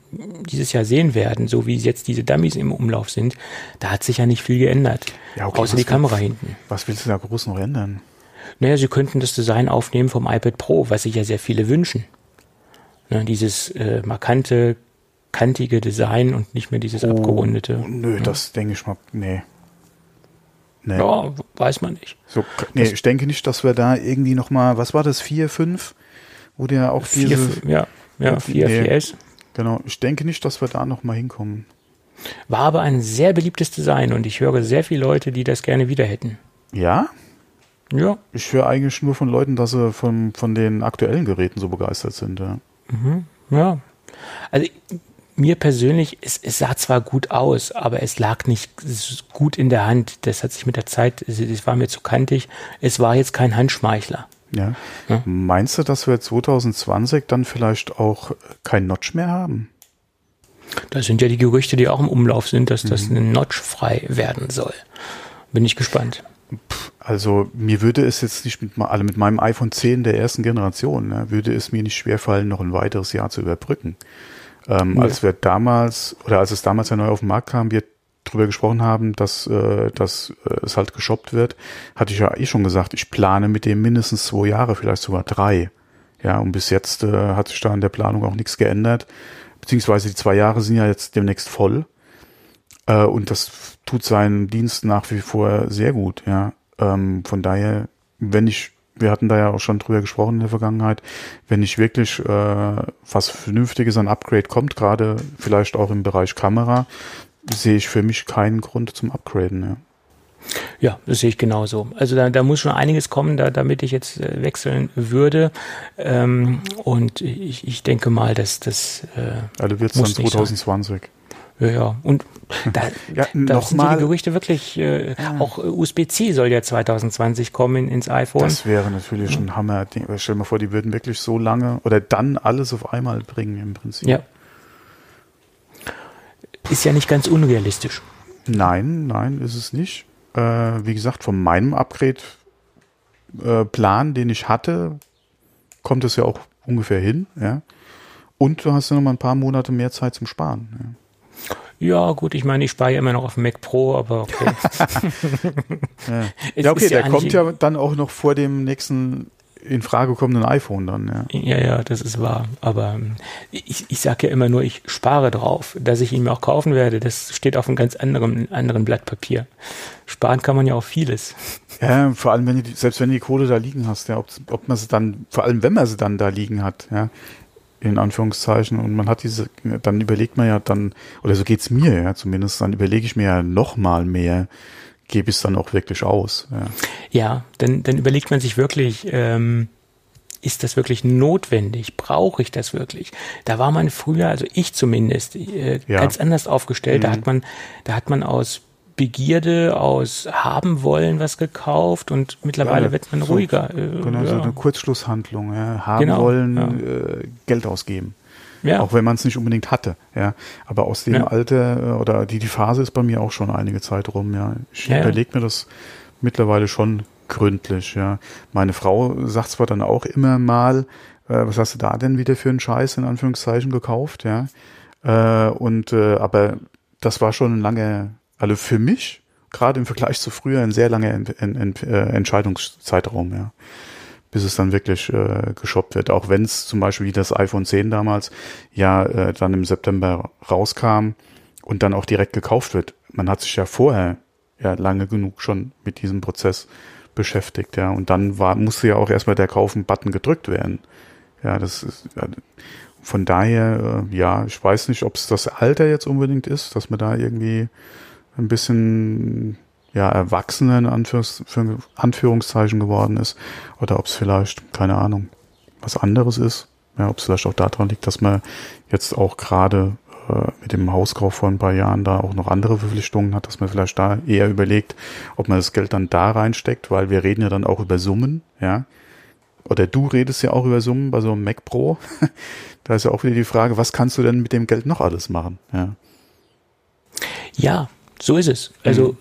dieses Jahr sehen werden, so wie jetzt diese Dummies im Umlauf sind, da hat sich ja nicht viel geändert. Ja, okay, außer die Kamera hinten. Was willst du da groß noch ändern? Naja, sie könnten das Design aufnehmen vom iPad Pro, was sich ja sehr viele wünschen. Ne, dieses äh, markante, kantige Design und nicht mehr dieses oh, abgerundete. Nö, ja. das denke ich mal, nee. nee. Ja, weiß man nicht. So, nee, das, ich denke nicht, dass wir da irgendwie nochmal, was war das, 4, 5? Wo der auch vier, diese... Ja, ja 4, nee, 4S. Genau, ich denke nicht, dass wir da nochmal hinkommen. War aber ein sehr beliebtes Design und ich höre sehr viele Leute, die das gerne wieder hätten. Ja? Ja. Ich höre eigentlich nur von Leuten, dass sie von, von den aktuellen Geräten so begeistert sind, ja. Mhm. Ja. Also mir persönlich, es, es sah zwar gut aus, aber es lag nicht gut in der Hand. Das hat sich mit der Zeit, es war mir zu kantig. Es war jetzt kein Handschmeichler. Ja. ja. Meinst du, dass wir 2020 dann vielleicht auch kein Notch mehr haben? Das sind ja die Gerüchte, die auch im Umlauf sind, dass das mhm. Notch frei werden soll. Bin ich gespannt. Also mir würde es jetzt nicht mit, also mit meinem iPhone 10 der ersten Generation, ne, würde es mir nicht schwerfallen, noch ein weiteres Jahr zu überbrücken. Ähm, ja. Als wir damals, oder als es damals ja neu auf den Markt kam, wir drüber gesprochen haben, dass, äh, dass äh, es halt geshoppt wird, hatte ich ja eh schon gesagt, ich plane mit dem mindestens zwei Jahre, vielleicht sogar drei. Ja, und bis jetzt äh, hat sich da in der Planung auch nichts geändert. Beziehungsweise die zwei Jahre sind ja jetzt demnächst voll. Äh, und das tut seinen Dienst nach wie vor sehr gut, ja. Ähm, von daher, wenn ich, wir hatten da ja auch schon drüber gesprochen in der Vergangenheit, wenn nicht wirklich äh, was Vernünftiges an Upgrade kommt, gerade vielleicht auch im Bereich Kamera, sehe ich für mich keinen Grund zum Upgraden, ja. Ja, das sehe ich genauso. Also da, da muss schon einiges kommen, da, damit ich jetzt äh, wechseln würde. Ähm, und ich, ich denke mal, dass das. Äh, also wird es dann 2020. Sein. Ja, ja. Und da, ja, da sind die Gerüchte wirklich, äh, ja. auch USB-C soll ja 2020 kommen ins iPhone. Das wäre natürlich ein Hammer. Stell dir mal vor, die würden wirklich so lange oder dann alles auf einmal bringen im Prinzip. Ja. Ist ja nicht ganz unrealistisch. Nein, nein, ist es nicht. Äh, wie gesagt, von meinem Upgrade-Plan, äh, den ich hatte, kommt es ja auch ungefähr hin. Ja? Und du hast ja noch mal ein paar Monate mehr Zeit zum Sparen. Ja. Ja, gut, ich meine, ich spare ja immer noch auf dem Mac Pro, aber okay. ja. ja, okay, der kommt ja dann auch noch vor dem nächsten in Frage kommenden iPhone dann, ja. Ja, ja, das ist wahr. Aber ähm, ich, ich sage ja immer nur, ich spare drauf. Dass ich ihn mir auch kaufen werde, das steht auf einem ganz anderen, anderen Blatt Papier. Sparen kann man ja auch vieles. Ja, vor allem, wenn du, selbst wenn du die Kohle da liegen hast, ja, ob, ob man sie dann, vor allem wenn man sie dann da liegen hat, ja, in Anführungszeichen. Und man hat diese, dann überlegt man ja dann, oder so geht's mir ja zumindest, dann überlege ich mir ja noch mal mehr, gebe ich es dann auch wirklich aus. Ja. Ja, dann, dann überlegt man sich wirklich, ähm, ist das wirklich notwendig? Brauche ich das wirklich? Da war man früher, also ich zumindest, äh, ja. ganz anders aufgestellt. Mhm. Da hat man, da hat man aus Begierde, aus haben wollen was gekauft und mittlerweile ja, wird man so, ruhiger. Äh, genau, ja. so eine Kurzschlusshandlung. Ja. Haben genau, wollen, äh, Geld ausgeben. Auch wenn man es nicht unbedingt hatte, ja. Aber aus dem Alter äh, oder die, die Phase ist bei mir auch schon einige Zeit rum, ja. Ich überlege mir das mittlerweile schon gründlich, ja. Meine Frau sagt zwar dann auch immer mal, äh, was hast du da denn wieder für einen Scheiß in Anführungszeichen gekauft, ja. Äh, und äh, aber das war schon ein langer, also für mich, gerade im Vergleich zu früher, ein sehr langer Ent Ent Ent äh, Entscheidungszeitraum, ja. Bis es dann wirklich äh, geshoppt wird. Auch wenn es zum Beispiel wie das iPhone 10 damals ja äh, dann im September rauskam und dann auch direkt gekauft wird. Man hat sich ja vorher ja lange genug schon mit diesem Prozess beschäftigt, ja. Und dann war, musste ja auch erstmal der Kaufen-Button gedrückt werden. Ja, das ist, ja, von daher, äh, ja, ich weiß nicht, ob es das Alter jetzt unbedingt ist, dass man da irgendwie ein bisschen, ja, erwachsener in Anführungs Anführungszeichen geworden ist. Oder ob es vielleicht, keine Ahnung, was anderes ist. Ja, ob es vielleicht auch daran liegt, dass man jetzt auch gerade äh, mit dem Hauskauf vor ein paar Jahren da auch noch andere Verpflichtungen hat, dass man vielleicht da eher überlegt, ob man das Geld dann da reinsteckt, weil wir reden ja dann auch über Summen, ja. Oder du redest ja auch über Summen bei so einem Mac Pro. da ist ja auch wieder die Frage, was kannst du denn mit dem Geld noch alles machen, ja. Ja, so ist es. Also mhm.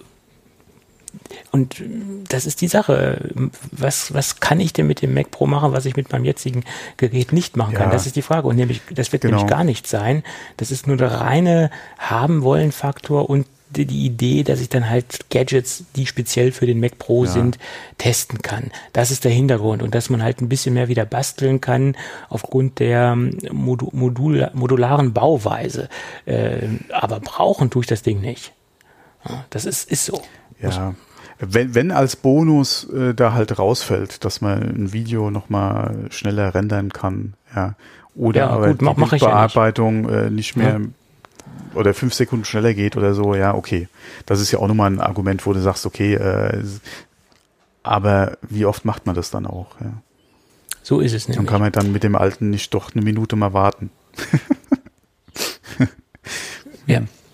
Und das ist die Sache. Was, was kann ich denn mit dem Mac Pro machen, was ich mit meinem jetzigen Gerät nicht machen kann? Ja. Das ist die Frage. Und nämlich, das wird genau. nämlich gar nicht sein. Das ist nur der reine Haben-Wollen-Faktor und die, die Idee, dass ich dann halt Gadgets, die speziell für den Mac Pro ja. sind, testen kann. Das ist der Hintergrund und dass man halt ein bisschen mehr wieder basteln kann aufgrund der Modul, Modul modularen Bauweise. Äh, aber brauchen tue ich das Ding nicht. Das ist, ist so. Ja. Wenn, wenn als Bonus äh, da halt rausfällt, dass man ein Video nochmal schneller rendern kann, ja. Oder ja, aber gut, die mach, Bearbeitung ja nicht. Äh, nicht. mehr ja. oder fünf Sekunden schneller geht oder so, ja, okay. Das ist ja auch nochmal ein Argument, wo du sagst, okay, äh, aber wie oft macht man das dann auch, ja. So ist es nämlich. Dann kann man dann mit dem alten nicht doch eine Minute mal warten. ja.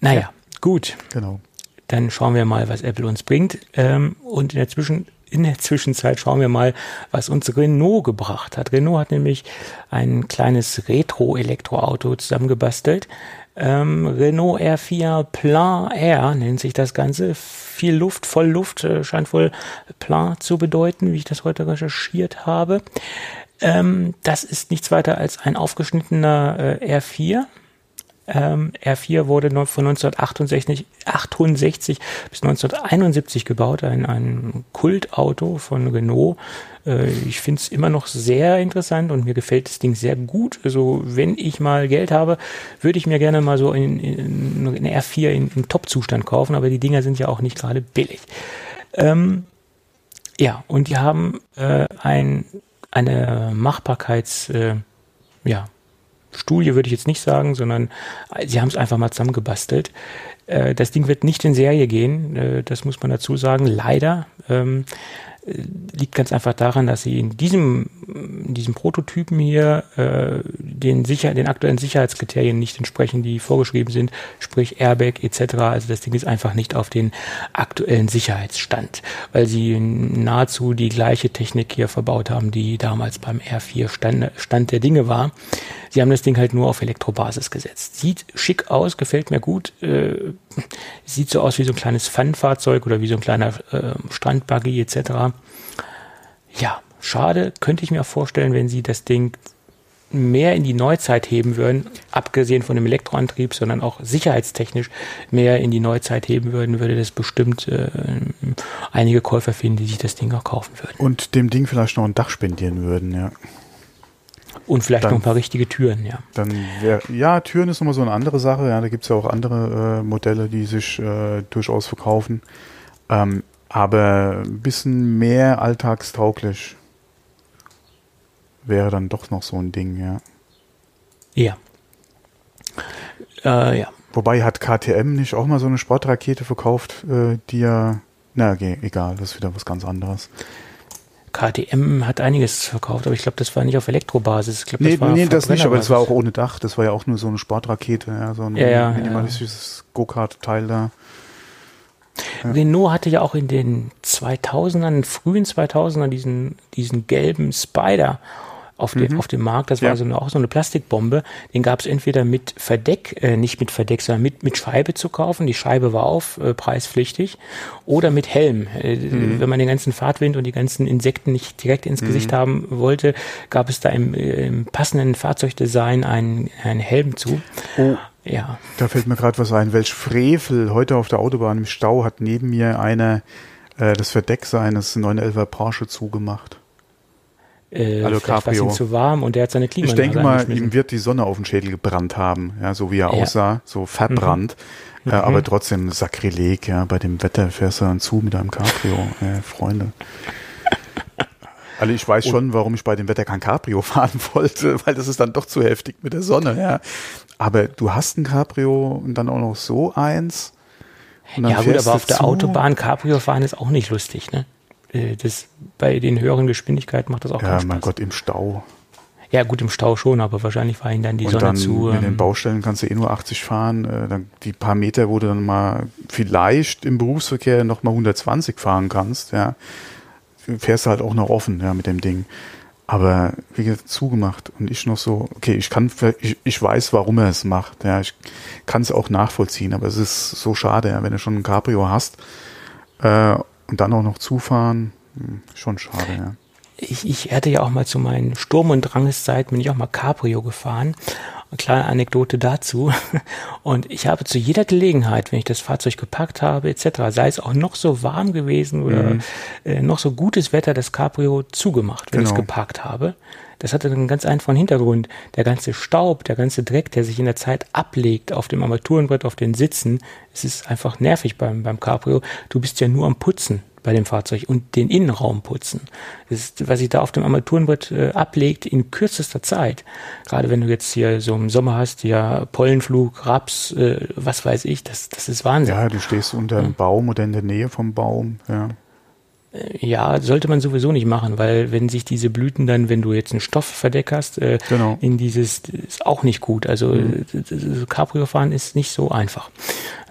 Naja, gut. Genau. Dann schauen wir mal, was Apple uns bringt. Ähm, und in der, Zwischen, in der Zwischenzeit schauen wir mal, was uns Renault gebracht hat. Renault hat nämlich ein kleines Retro-Elektroauto zusammengebastelt. Ähm, Renault R4 Plein Air nennt sich das Ganze. Viel Luft, voll Luft, äh, scheint wohl Plein zu bedeuten, wie ich das heute recherchiert habe. Ähm, das ist nichts weiter als ein aufgeschnittener äh, R4 ähm, R4 wurde von 1968 68 bis 1971 gebaut, ein, ein Kultauto von Renault. Äh, ich finde es immer noch sehr interessant und mir gefällt das Ding sehr gut. Also wenn ich mal Geld habe, würde ich mir gerne mal so in, in, in R4 in, in Top-Zustand kaufen, aber die Dinger sind ja auch nicht gerade billig. Ähm, ja, und die haben äh, ein, eine Machbarkeits, äh, ja, Studie würde ich jetzt nicht sagen, sondern sie haben es einfach mal zusammengebastelt. Äh, das Ding wird nicht in Serie gehen, äh, das muss man dazu sagen, leider. Liegt ganz einfach daran, dass sie in diesem, in diesem Prototypen hier äh, den, Sicher den aktuellen Sicherheitskriterien nicht entsprechen, die vorgeschrieben sind, sprich Airbag etc. Also das Ding ist einfach nicht auf den aktuellen Sicherheitsstand, weil sie nahezu die gleiche Technik hier verbaut haben, die damals beim R4 Stand, Stand der Dinge war. Sie haben das Ding halt nur auf Elektrobasis gesetzt. Sieht schick aus, gefällt mir gut. Äh, sieht so aus wie so ein kleines Fun-Fahrzeug oder wie so ein kleiner äh, Strandbuggy etc. Ja, schade. Könnte ich mir auch vorstellen, wenn sie das Ding mehr in die Neuzeit heben würden, abgesehen von dem Elektroantrieb, sondern auch sicherheitstechnisch mehr in die Neuzeit heben würden, würde das bestimmt äh, einige Käufer finden, die sich das Ding auch kaufen würden. Und dem Ding vielleicht noch ein Dach spendieren würden, ja. Und vielleicht dann, noch ein paar richtige Türen, ja. Dann wär, ja, Türen ist nochmal so eine andere Sache. Ja, da gibt es ja auch andere äh, Modelle, die sich äh, durchaus verkaufen. Ähm, aber ein bisschen mehr alltagstauglich wäre dann doch noch so ein Ding, ja. Ja. Äh, ja. Wobei hat KTM nicht auch mal so eine Sportrakete verkauft, äh, die ja Na, okay, egal, das ist wieder was ganz anderes. KTM hat einiges verkauft, aber ich glaube, das war nicht auf Elektrobasis. Ich glaub, Nee, das war nee, das nicht, aber das war auch ohne Dach. Das war ja auch nur so eine Sportrakete, ja, so ein Ja, ja, minimalistisches Go-Kart-Teil da. Renault hatte ja auch in den 2000ern, frühen 2000ern diesen, diesen gelben Spider auf, dem auf dem Markt. Das war Mhm. Ja. so eine, auch so eine Plastikbombe. Den gab es entweder mit Verdeck, äh, nicht mit Verdeck, sondern mit, mit Scheibe zu kaufen. Die Scheibe war auf, äh, preispflichtig. Oder mit Helm. Äh, Mhm. Wenn man den ganzen Fahrtwind und die ganzen Insekten nicht direkt ins Gesicht haben wollte, gab es da im, äh, im passenden Fahrzeugdesign einen, einen Helm zu. Oh, Ja. da fällt mir gerade was ein. Welch Frevel heute auf der Autobahn im Stau hat neben mir einer äh, das Verdeck seines 911er Porsche zugemacht. Äh, vielleicht war ihm zu warm und der hat seine Ich Klimaanlage denke mal, ihm wird die Sonne auf den Schädel gebrannt haben, ja, so wie er Ja. aussah, so verbrannt. Äh, aber trotzdem Sakrileg, ja, bei dem Wetter fährst du dann zu mit einem Cabrio, äh, Freunde. Also ich weiß schon, warum ich bei dem Wetter kein Cabrio fahren wollte, weil das ist dann doch zu heftig mit der Sonne, ja. Aber du hast ein Cabrio und dann auch noch so eins. Ja gut, aber auf der. Autobahn Cabrio fahren ist auch nicht lustig, ne? Äh, Das, bei den höheren Geschwindigkeiten macht das auch Ja, keinen mein Spaß. Gott, im Stau. Ja gut, im Stau schon, aber wahrscheinlich war ihnen dann die und Sonne dann zu. in den ähm, Baustellen kannst du eh nur 80 fahren. Äh, dann die paar Meter, wo du dann mal vielleicht im Berufsverkehr noch mal 120 fahren kannst, ja, fährst du halt auch noch offen, ja, mit dem Ding. Aber wie gesagt, zugemacht und ich noch so, okay, ich kann, ich, ich weiß, warum er es macht, ja, ich kann es auch nachvollziehen, aber es ist so schade, ja, wenn du schon ein Cabrio hast äh, und dann auch noch zufahren, hm, schon schade, ja. ich, ich hatte ja auch mal zu meinen Sturm- und Drangeszeit bin ich auch mal Cabrio gefahren. Eine kleine Anekdote dazu. Und ich habe zu jeder Gelegenheit, wenn ich das Fahrzeug gepackt habe, etc., sei es auch noch so warm gewesen oder äh, noch so gutes Wetter, das Cabrio zugemacht, wenn ich es Genau. geparkt habe. Das hatte einen ganz einfachen Hintergrund. Der ganze Staub, der ganze Dreck, der sich in der Zeit ablegt auf dem Armaturenbrett, auf den Sitzen, es ist einfach nervig beim, beim Cabrio. Du bist ja nur am Putzen bei dem Fahrzeug und den Innenraum putzen. Das ist, was sich da auf dem Armaturenbrett äh, ablegt in kürzester Zeit. Gerade wenn du jetzt hier so im Sommer hast, ja Pollenflug, Raps, äh, was weiß ich, das, das ist Wahnsinn. Ja, du stehst unter einem Baum oder in der Nähe vom Baum, ja. Ja, sollte man sowieso nicht machen, weil wenn sich diese Blüten dann, wenn du jetzt einen Stoffverdeck hast, äh, Genau. in dieses, ist auch nicht gut. Also Mhm. äh, Cabrio fahren ist nicht so einfach.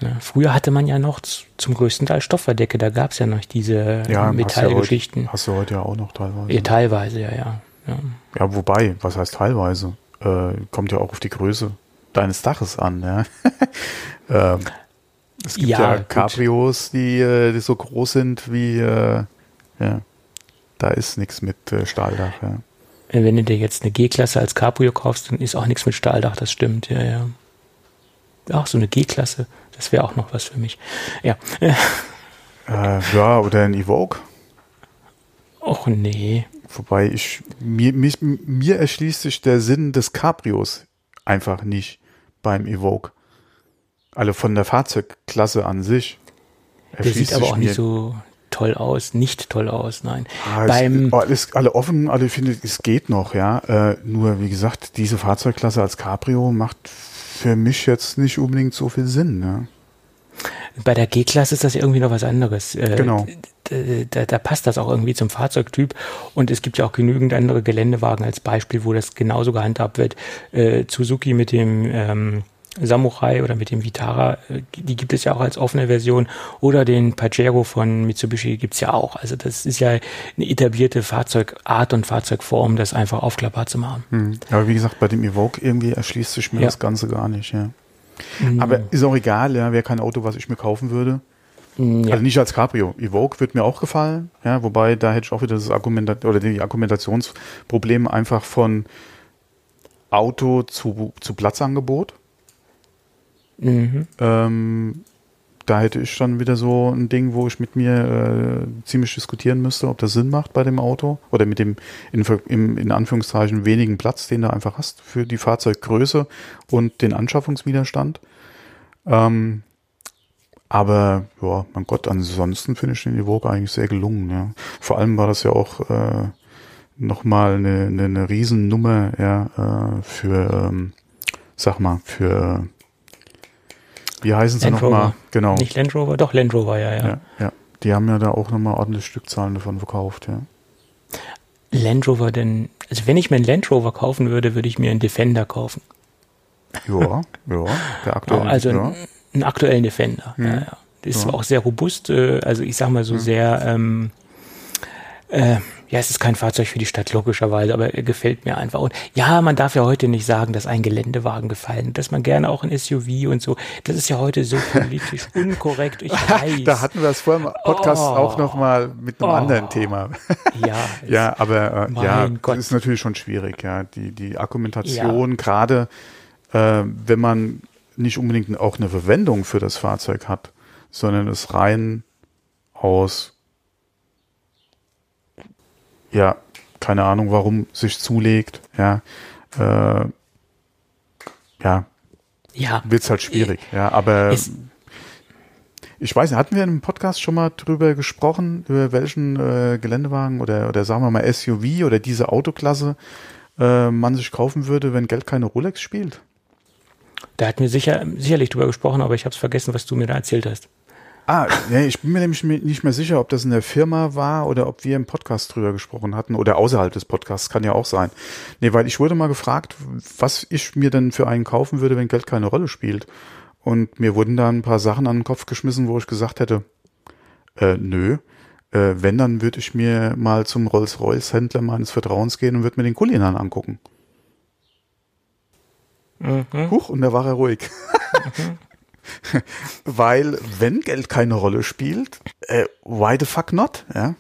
Äh, Früher hatte man ja noch zum größten Teil Stoffverdecke, da gab es ja noch diese Ja, Metallgeschichten. Hast du, heute, hast du heute ja auch noch teilweise. Ja, teilweise, ja, ja. ja. Ja, wobei, was heißt teilweise? Äh, kommt ja auch auf die Größe deines Daches an, ja. ähm, es gibt Ja, ja. Cabrios, die, äh, die so groß sind wie, äh, ja, da ist nichts mit äh, Stahldach, ja. Äh, Wenn du dir jetzt eine G-Klasse als Cabrio kaufst, dann ist auch nichts mit Stahldach, das stimmt, ja, ja. Ach, so eine G-Klasse, das wäre auch noch was für mich. Ja. Äh, ja, oder ein Evoque. Och nee. Wobei ich, mir, mich, mir erschließt sich der Sinn des Cabrios einfach nicht beim Evoque. Alle von der Fahrzeugklasse an sich. Der sieht aber auch nicht so toll aus, nicht toll aus, nein. Ah, Beim, oh, alles, alle offen, alle finden, es geht noch, ja. Äh, nur, wie gesagt, diese Fahrzeugklasse als Cabrio macht für mich jetzt nicht unbedingt so viel Sinn, ne? bei der G-Klasse ist das irgendwie noch was anderes. Äh, Genau. Da, da passt das auch irgendwie zum Fahrzeugtyp. Und es gibt ja auch genügend andere Geländewagen als Beispiel, wo das genauso gehandhabt wird. Äh, Suzuki mit dem ähm, Samurai oder mit dem Vitara, äh, die gibt es ja auch als offene Version. Oder den Pajero von Mitsubishi gibt's ja auch. Also das ist ja eine etablierte Fahrzeugart und Fahrzeugform, das einfach aufklappbar zu machen. Hm. Aber wie gesagt, bei dem Evoque irgendwie erschließt sich mir Ja. das Ganze gar nicht, ja. Mhm. Aber ist auch egal, ja, wäre kein Auto, was ich mir kaufen würde. Ja. Also nicht als Cabrio. Evoque wird mir auch gefallen, ja, wobei da hätte ich auch wieder das Argument oder die Argumentationsproblem einfach von Auto zu, zu Platzangebot. Mhm. Ähm, da hätte ich dann wieder so ein Ding, wo ich mit mir äh, ziemlich diskutieren müsste, ob das Sinn macht bei dem Auto oder mit dem in, im, in Anführungszeichen wenigen Platz, den du einfach hast für die Fahrzeuggröße und den Anschaffungswiderstand. Ähm, aber ja, mein Gott, ansonsten finde ich den Evoque eigentlich sehr gelungen. Ja. Vor allem war das ja auch äh, nochmal eine, eine, eine Riesennummer ja, äh, für, ähm, sag mal, für wie heißen sie Land nochmal? Rover. Genau. Nicht Land Rover, doch Land Rover, ja, ja. Ja, ja. die haben ja da auch nochmal ordentlich Stückzahlen davon verkauft, ja. Land Rover denn, also wenn ich mir einen Land Rover kaufen würde, würde ich mir einen Defender kaufen. Ja, ja, der aktuelle. Also ja. einen, aktuellen Defender. Mhm. Ja, ja. Ist Ja. auch sehr robust, äh, also ich sag mal so sehr, ähm, äh, ja, es ist kein Fahrzeug für die Stadt, logischerweise, aber er gefällt mir einfach. Und ja, man darf ja heute nicht sagen, dass ein Geländewagen gefallen, dass man gerne auch ein SUV und so, das ist ja heute so politisch unkorrekt, ich weiß. Da hatten wir es vor dem Podcast Oh. auch nochmal mit einem Oh. anderen Thema. ja, Ja, aber äh, ja, Gott. das ist natürlich schon schwierig, ja. Die, die Argumentation, gerade äh, wenn man nicht unbedingt auch eine Verwendung für das Fahrzeug hat, sondern es rein aus, ja, keine Ahnung, warum sich zulegt, ja, äh, ja, ja, wird's halt schwierig, ja, aber Es- ich weiß nicht, hatten wir einem Podcast schon mal drüber gesprochen, über welchen äh, Geländewagen oder, oder sagen wir mal SUV oder diese Autoklasse äh, man sich kaufen würde, wenn Geld keine Rolex spielt? da hatten wir sicher, sicherlich drüber gesprochen, aber ich habe es vergessen, was du mir da erzählt hast. Ah, ja, ich bin mir nämlich nicht mehr sicher, ob das in der Firma war oder ob wir im Podcast drüber gesprochen hatten oder außerhalb des Podcasts, kann ja auch sein. Nee, weil ich wurde mal gefragt, was ich mir denn für einen kaufen würde, wenn Geld keine Rolle spielt. Und mir wurden da ein paar Sachen an den Kopf geschmissen, wo ich gesagt hätte, äh, nö, äh, wenn, dann würde ich mir mal zum Rolls-Royce-Händler meines Vertrauens gehen und würde mir den Kulinan angucken. Huch, und da war er ruhig. Weil, wenn Geld keine Rolle spielt, äh, why the fuck not? Ja?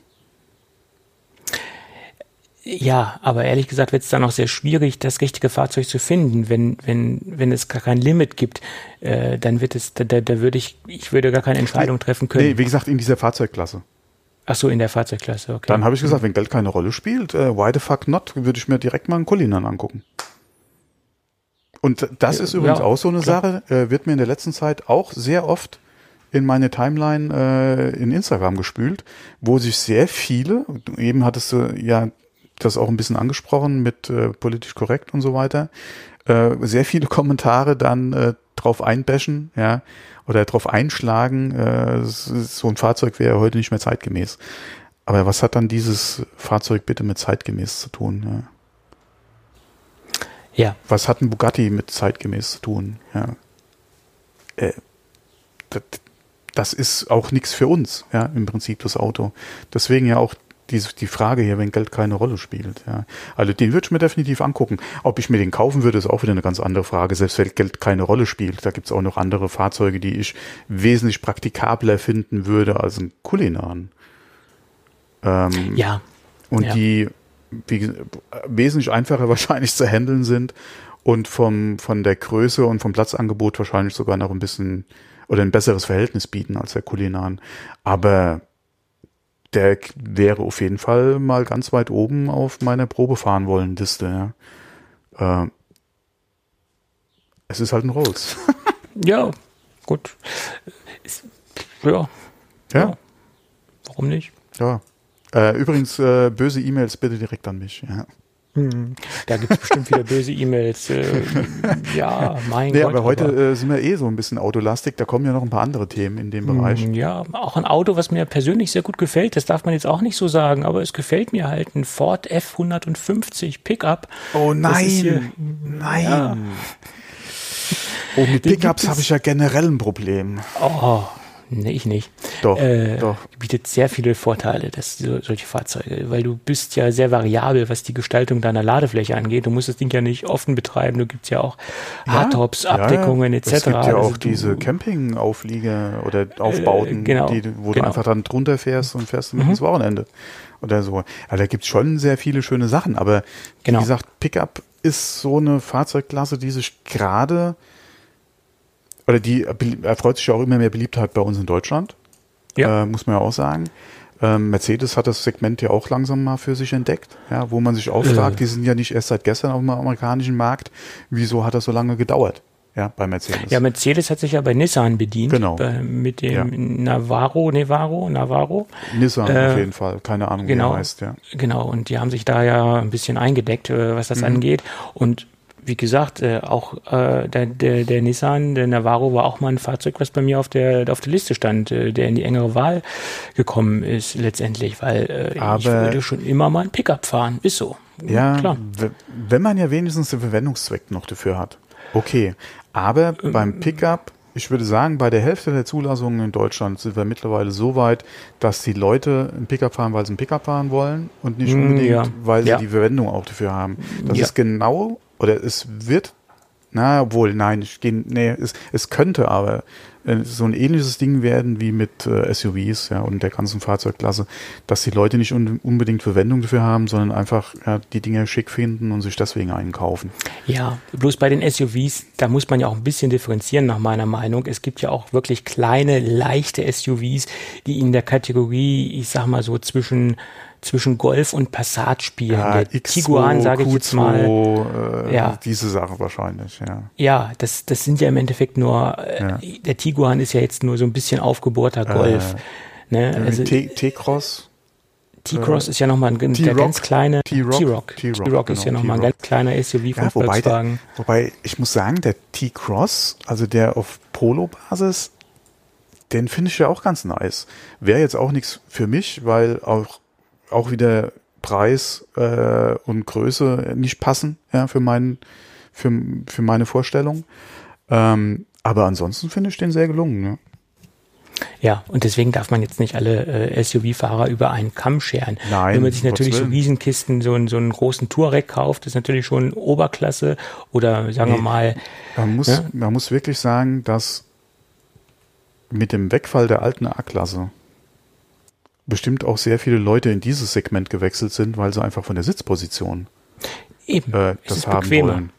Ja, aber ehrlich gesagt wird es dann auch sehr schwierig, das richtige Fahrzeug zu finden, wenn wenn wenn es gar kein Limit gibt, äh, dann wird es da, da, da würde ich ich würde gar keine Entscheidung treffen können. Nee, wie gesagt, in dieser Fahrzeugklasse. Ach so, in der Fahrzeugklasse, okay. Dann habe ich gesagt, wenn Geld keine Rolle spielt, äh, why the fuck not, würde ich mir direkt mal einen Kulinan angucken. Und das ist übrigens ja, auch so eine klar. Sache, äh, wird mir in der letzten Zeit auch sehr oft in meine Timeline äh, in Instagram gespült, wo sich sehr viele, eben hattest du ja das auch ein bisschen angesprochen mit äh, politisch korrekt und so weiter, äh, sehr viele Kommentare dann äh, drauf einbashen, ja, oder drauf einschlagen, äh, so ein Fahrzeug wäre heute nicht mehr zeitgemäß. Aber was hat dann dieses Fahrzeug bitte mit zeitgemäß zu tun? Ja? Ja, Was hat ein Bugatti mit zeitgemäß zu tun? Ja. Äh, das, das ist auch nichts für uns, ja, im Prinzip das Auto. Deswegen ja auch die, die Frage hier, wenn Geld keine Rolle spielt. Ja. Also den würde ich mir definitiv angucken. Ob ich mir den kaufen würde, ist auch wieder eine ganz andere Frage. Selbst wenn Geld keine Rolle spielt, da gibt's auch noch andere Fahrzeuge, die ich wesentlich praktikabler finden würde als ein Kulinan. Ähm, ja, und Ja. die wie, wesentlich einfacher wahrscheinlich zu handeln sind und vom, von der Größe und vom Platzangebot wahrscheinlich sogar noch ein bisschen oder ein besseres Verhältnis bieten als der Kulinan. Aber der wäre auf jeden Fall mal ganz weit oben auf meiner Probefahren wollen Liste. Ja. Äh, es ist halt ein Rolls. ja, gut. Ist, ja, ja, warum nicht? ja. Äh, übrigens, äh, böse E-Mails bitte direkt an mich. Ja. Da gibt es bestimmt wieder böse E-Mails. Äh, ja, mein Nee, Gott. aber heute äh, sind wir eh so ein bisschen autolastig. Da kommen ja noch ein paar andere Themen in dem Bereich. Ja, auch ein Auto, was mir persönlich sehr gut gefällt, das darf man jetzt auch nicht so sagen, aber es gefällt mir halt ein Ford F150 Pickup. Oh ist hier- nein. Ja. Oh, mit Pickups habe ich ja generell ein Problem. Oh, nee, ich nicht. Doch, Äh, doch. Bietet sehr viele Vorteile, das, so, solche Fahrzeuge, weil du bist ja sehr variabel, was die Gestaltung deiner Ladefläche angeht. Du musst das Ding ja nicht offen betreiben, du gibt's ja auch Hardtops, Ja, Abdeckungen ja. etc. Es gibt ja Also auch du- diese Campingauflieger oder Aufbauten, genau, die, wo du genau. einfach dann drunter fährst und fährst mit ins Wochenende oder so. Ja, da gibt's schon sehr viele schöne Sachen, aber Genau. wie gesagt, Pickup ist so eine Fahrzeugklasse, die sich gerade oder die erfreut sich ja auch immer mehr Beliebtheit bei uns in Deutschland. Ja. äh, muss man ja auch sagen. Ähm, Mercedes hat das Segment ja auch langsam mal für sich entdeckt, ja, wo man sich auch Äh. fragt, die sind ja nicht erst seit gestern auf dem amerikanischen Markt, wieso hat das so lange gedauert, ja, bei Mercedes? Ja, Mercedes hat sich ja bei Nissan bedient. Genau. Bei, mit dem Ja. Navaro, Nevaro, Navaro. Nissan äh, auf jeden Fall, keine Ahnung, genau. wie er heißt, ja. Genau, und die haben sich da ja ein bisschen eingedeckt, äh, was das angeht. Und wie gesagt, äh, auch äh, der, der, der Nissan, der Navaro war auch mal ein Fahrzeug, was bei mir auf der, auf der Liste stand, äh, der in die engere Wahl gekommen ist letztendlich, weil äh, ich würde schon immer mal ein Pickup fahren. Ist so. Ja, klar. wenn man ja wenigstens den Verwendungszweck noch dafür hat. Okay. Aber Ähm, beim Pickup, ich würde sagen, bei der Hälfte der Zulassungen in Deutschland sind wir mittlerweile so weit, dass die Leute einen Pickup fahren, weil sie einen Pickup fahren wollen und nicht Mm, unbedingt, ja. weil sie Ja. die Verwendung auch dafür haben. Das Ja. ist genau, oder es wird, na, obwohl, nein, ich gehe, nee, es, es könnte aber äh, so ein ähnliches Ding werden wie mit äh, SUVs, ja, und der ganzen Fahrzeugklasse, dass die Leute nicht un unbedingt Verwendung dafür haben, sondern einfach ja, die Dinge schick finden und sich deswegen einkaufen. Ja, bloß bei den SUVs, da muss man ja auch ein bisschen differenzieren nach meiner Meinung. Es gibt ja auch wirklich kleine, leichte SUVs, die in der Kategorie, ich sag mal so zwischen zwischen Golf und Passat spielen. der Tiguan, sage ich jetzt mal. Q2, äh, Ja. diese Sache wahrscheinlich, ja. Ja, das, das sind ja im Endeffekt nur, äh, Ja. der Tiguan ist ja jetzt nur so ein bisschen aufgebohrter Golf. ne? Also T-Cross, T-Cross ist ja nochmal ein, der ganz kleine T-Rock. T-Rock. Ist ja genau, nochmal ein ganz kleiner SUV von Ja, Volkswagen. wobei ich muss sagen, der T-Cross, also der auf Polo-Basis, den finde ich ja auch ganz nice. Wäre jetzt auch nichts für mich, weil auch, auch wieder Preis äh, und Größe nicht passen ja, für, meinen, für, für meine Vorstellung. Ähm, aber ansonsten finde ich den sehr gelungen. Ne? Ja, und deswegen darf man jetzt nicht alle äh, SUV-Fahrer über einen Kamm scheren. Nein, Wenn man sich natürlich so Willen. Riesenkisten, so, einen- so einen großen Touareg kauft, ist natürlich schon Oberklasse oder sagen wir Nee. mal, Man muss, Ja. man muss wirklich sagen, dass mit dem Wegfall der alten A-Klasse bestimmt auch sehr viele Leute in dieses Segment gewechselt sind, weil sie einfach von der Sitzposition eben, äh, das haben bequemer. wollen.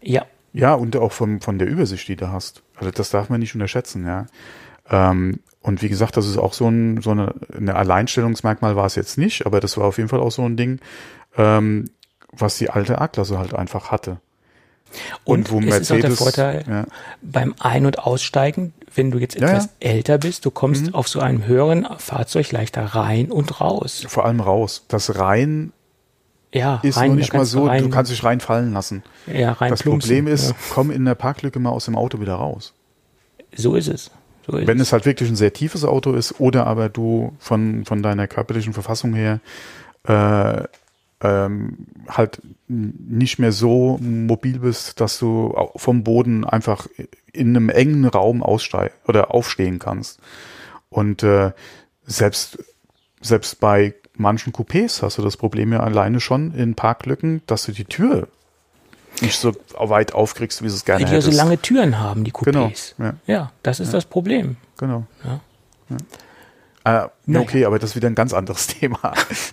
Ja, Ja, und auch vom, von der Übersicht, die du hast. Also das darf man nicht unterschätzen, ja. Ähm, und wie gesagt, das ist auch so ein, so eine, eine Alleinstellungsmerkmal war es jetzt nicht, aber das war auf jeden Fall auch so ein Ding, ähm, was die alte A-Klasse halt einfach hatte. Und, es ist auch der Vorteil, ja, beim Ein- und Aussteigen, wenn du jetzt Ja, etwas ja. älter bist, du kommst auf so einem höheren Fahrzeug leichter rein und raus. vor allem raus. Das rein Ja, ist rein, noch nicht mal so, rein, du kannst dich reinfallen lassen. ja, rein das plumpsen. Problem ist, Ja, komm in der Parklücke mal aus dem Auto wieder raus. so ist es. So ist Wenn es. es halt wirklich ein sehr tiefes Auto ist oder aber du von, von deiner körperlichen Verfassung her äh, ähm, halt nicht mehr so mobil bist, dass du vom Boden einfach in einem engen Raum aussteigen oder aufstehen kannst. Und äh, selbst, selbst bei manchen Coupés hast du das Problem ja alleine schon in Parklücken, dass du die Tür nicht so weit aufkriegst, wie du es gerne die ja so hättest. lange Türen haben, die Genau, Coupés. ja. Ja, das ist das Problem. Genau. Ja. Äh, Naja. Okay, aber das ist wieder ein ganz anderes Thema.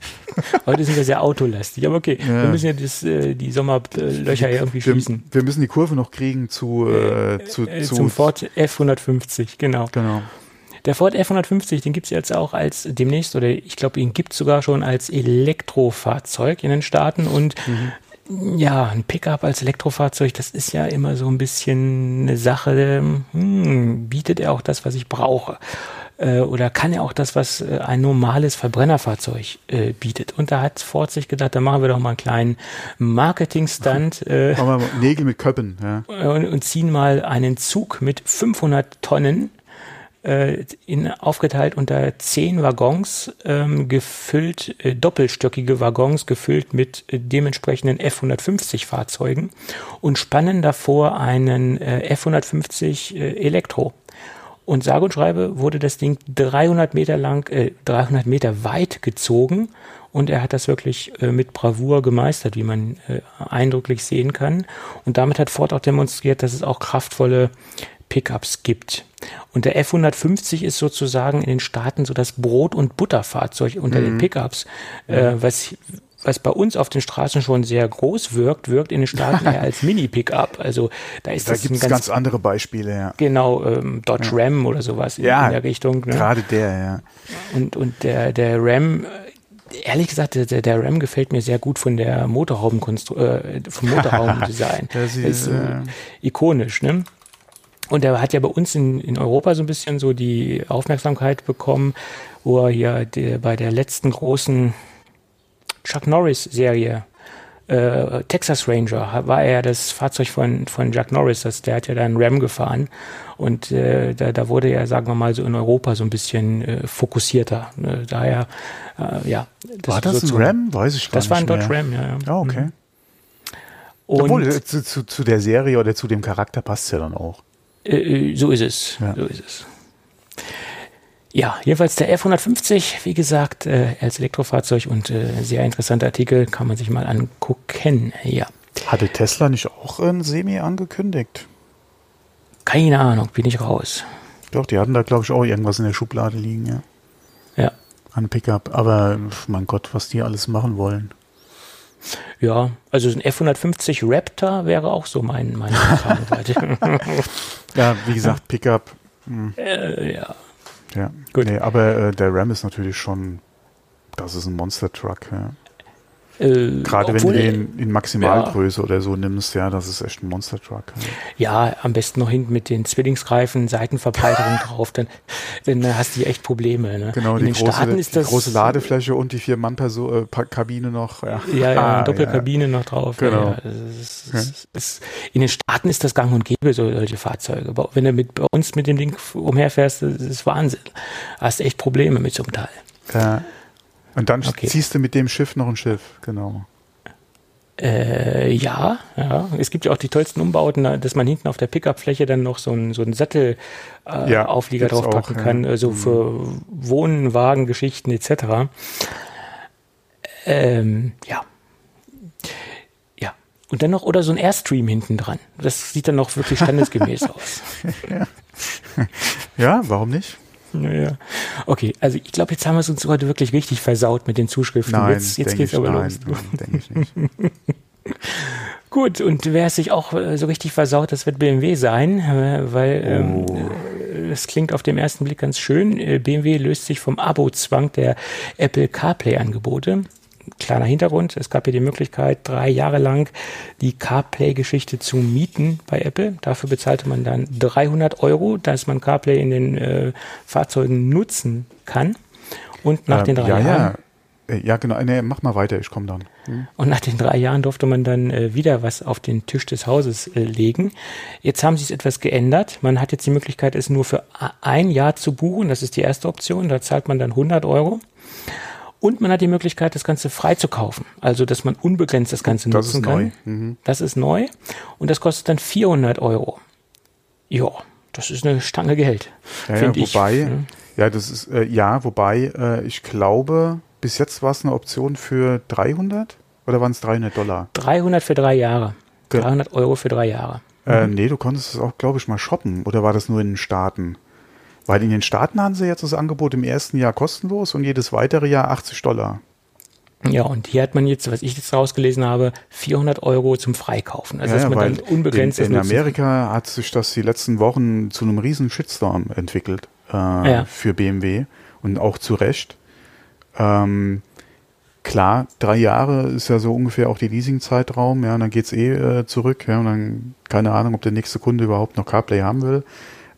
Heute sind wir sehr autolastig, aber okay, Ja. wir müssen ja das, äh, die Sommerlöcher ja irgendwie Wir, schließen. wir müssen die Kurve noch kriegen zu, äh, zu, Äh, zu zum Ford F150, genau. Genau. Der Ford F150, den gibt's jetzt auch als demnächst, oder ich glaube, ihn gibt's sogar schon als Elektrofahrzeug in den Staaten. Und ja, ein Pickup als Elektrofahrzeug, das ist ja immer so ein bisschen eine Sache, hm, bietet er auch das, was ich brauche? Äh, Oder kann er auch das, was äh, ein normales Verbrennerfahrzeug äh, bietet? Und da hat Ford sich gedacht, da machen wir doch mal einen kleinen Marketing-Stunt. Äh, Aber Nägel mit Köppen, ja. und, und ziehen mal einen Zug mit 500 Tonnen äh, in, aufgeteilt unter zehn Waggons, ähm, gefüllt, äh, doppelstöckige Waggons, gefüllt mit äh, dementsprechenden F-150 Fahrzeugen und spannen davor einen äh, F-150 äh, Elektro. Und sage und schreibe wurde das Ding 300 Meter lang, äh, 300 Meter weit gezogen und er hat das wirklich äh, mit Bravour gemeistert, wie man äh, eindrücklich sehen kann. Und damit hat Ford auch demonstriert, dass es auch kraftvolle Pickups gibt. Und der F150 ist sozusagen in den Staaten so das Brot- und Butterfahrzeug unter den Pickups, äh, was was bei uns auf den Straßen schon sehr groß wirkt, wirkt in den Staaten eher als Mini-Pickup. Also da ist Da das gibt ein es ganz, ganz andere Beispiele, ja. genau ähm, Dodge Ram oder sowas in, Ja, in der Richtung. Ne? Gerade der, ja. Und, und der, der Ram, ehrlich gesagt, der, der Ram gefällt mir sehr gut von der Motorhaubenkonstru äh, vom Motorhaubendesign. Das ist, ist so äh, ikonisch, ne? Und er hat ja bei uns in, in Europa so ein bisschen so die Aufmerksamkeit bekommen, wo er hier der, bei der letzten großen Chuck Norris-Serie äh, Texas Ranger war ja das Fahrzeug von, von Jack Norris, das, der hat ja dann Ram gefahren und äh, da, da wurde er, sagen wir mal, so in Europa so ein bisschen äh, fokussierter. Ne? Daher, äh, ja. Das war das so ein Ram? Weiß ich gar das nicht Das war ein Dodge Ram, ja. ja. Oh, okay. Mhm. Obwohl, äh, zu, zu, zu, der Serie oder zu dem Charakter passt ja dann auch. So ist es. Ja. So ist es. Ja, jedenfalls der F150, wie gesagt, äh, als Elektrofahrzeug und äh, sehr interessanter Artikel, kann man sich mal angucken. Ja. Hatte Tesla nicht auch ein Semi angekündigt? Keine Ahnung, bin ich raus. Doch, die hatten da, glaube ich, auch irgendwas in der Schublade liegen, ja. Ja. An Pickup. Aber, mein Gott, was die alles machen wollen. Ja, also ein F150 Raptor wäre auch so mein, meine ja, wie gesagt, Pickup. Hm. Äh, ja. Ja, gut. Nee, aber äh, der Ram ist natürlich schon, das ist ein Monster Truck. Ja. Äh, Gerade wenn du den in Maximalgröße ja. oder so nimmst, ja, das ist echt ein Monster Truck. Ja. ja, am besten noch hinten mit den Zwillingsreifen, Seitenverbreiterung drauf, dann, dann hast du echt Probleme. Ne? Genau, in die, große, Staaten ist das, große Ladefläche und die vier Mann äh, Kabine noch. Ja, ja, ja ah, Doppelkabine noch drauf. Genau. Ist, ist, ist, in den Staaten ist das gang und gäbe, so, solche Fahrzeuge. Aber wenn du mit, bei uns mit dem Ding umherfährst, das ist Wahnsinn. Hast echt Probleme mit einem Teil. Ja. Und dann okay. ziehst du mit dem Schiff noch ein Schiff, genau. Äh, ja, ja. Es gibt ja auch die tollsten Umbauten, dass man hinten auf der Pickup-Fläche dann noch so einen, so einen Sattelauflieger äh, ja, draufpacken auch, kann, ja. also für Wohnen, Wagen, Geschichten etc. Ähm, ja. Ja. Und dann noch, oder so ein Airstream hinten dran. Das sieht dann noch wirklich standesgemäß aus. ja. ja, warum nicht? Naja. Okay, also ich glaube, jetzt haben wir es uns heute wirklich richtig versaut mit den Zuschriften. Nein, jetzt jetzt geht's ich, aber nein, los. denke ich nicht. Gut, und wer es sich auch äh, so richtig versaut, das wird BMW sein, äh, weil ähm, oh. ähm, es klingt auf den ersten Blick ganz schön. Äh, BMW löst sich vom Abo-Zwang der Apple CarPlay-Angebote kleiner Hintergrund, es gab ja die Möglichkeit, drei Jahre lang die CarPlay-Geschichte zu mieten bei Apple. Dafür bezahlte man dann 300 Euro, dass man CarPlay in den äh, Fahrzeugen nutzen kann. Und nach äh, den drei ja, Jahren. Ja. Äh, ja, genau. Nee, mach mal weiter, ich komme dann. Hm. Und nach den drei Jahren durfte man dann äh, wieder was auf den Tisch des Hauses äh, legen. Jetzt haben sie es etwas geändert. Man hat jetzt die Möglichkeit, es nur für ein Jahr zu buchen. Das ist die erste Option. Da zahlt man dann 100 Euro. Und man hat die Möglichkeit, das Ganze frei zu kaufen. Also, dass man unbegrenzt das Ganze das nutzen kann. Mhm. Das ist neu. Und das kostet dann 400 Euro. Ja, das ist eine Stange Geld. Ja, ja wobei, ich. Mhm. ja, das ist, äh, ja, wobei, äh, ich glaube, bis jetzt war es eine Option für 300 oder waren es 300 Dollar? 300 für drei Jahre. 300 Euro für drei Jahre. Äh, mhm. nee, du konntest es auch, glaube ich, mal shoppen. Oder war das nur in den Staaten? Weil in den Staaten haben sie jetzt das Angebot im ersten Jahr kostenlos und jedes weitere Jahr 80 Dollar. Ja, und hier hat man jetzt, was ich jetzt rausgelesen habe, 400 Euro zum Freikaufen. Also ja, dass man dann unbegrenzt In, in Amerika hat sich das die letzten Wochen zu einem riesen Shitstorm entwickelt äh, ja. für BMW und auch zu Recht. Ähm, klar, drei Jahre ist ja so ungefähr auch die Leasing-Zeitraum, ja, und dann geht's eh äh, zurück, ja, und dann keine Ahnung, ob der nächste Kunde überhaupt noch CarPlay haben will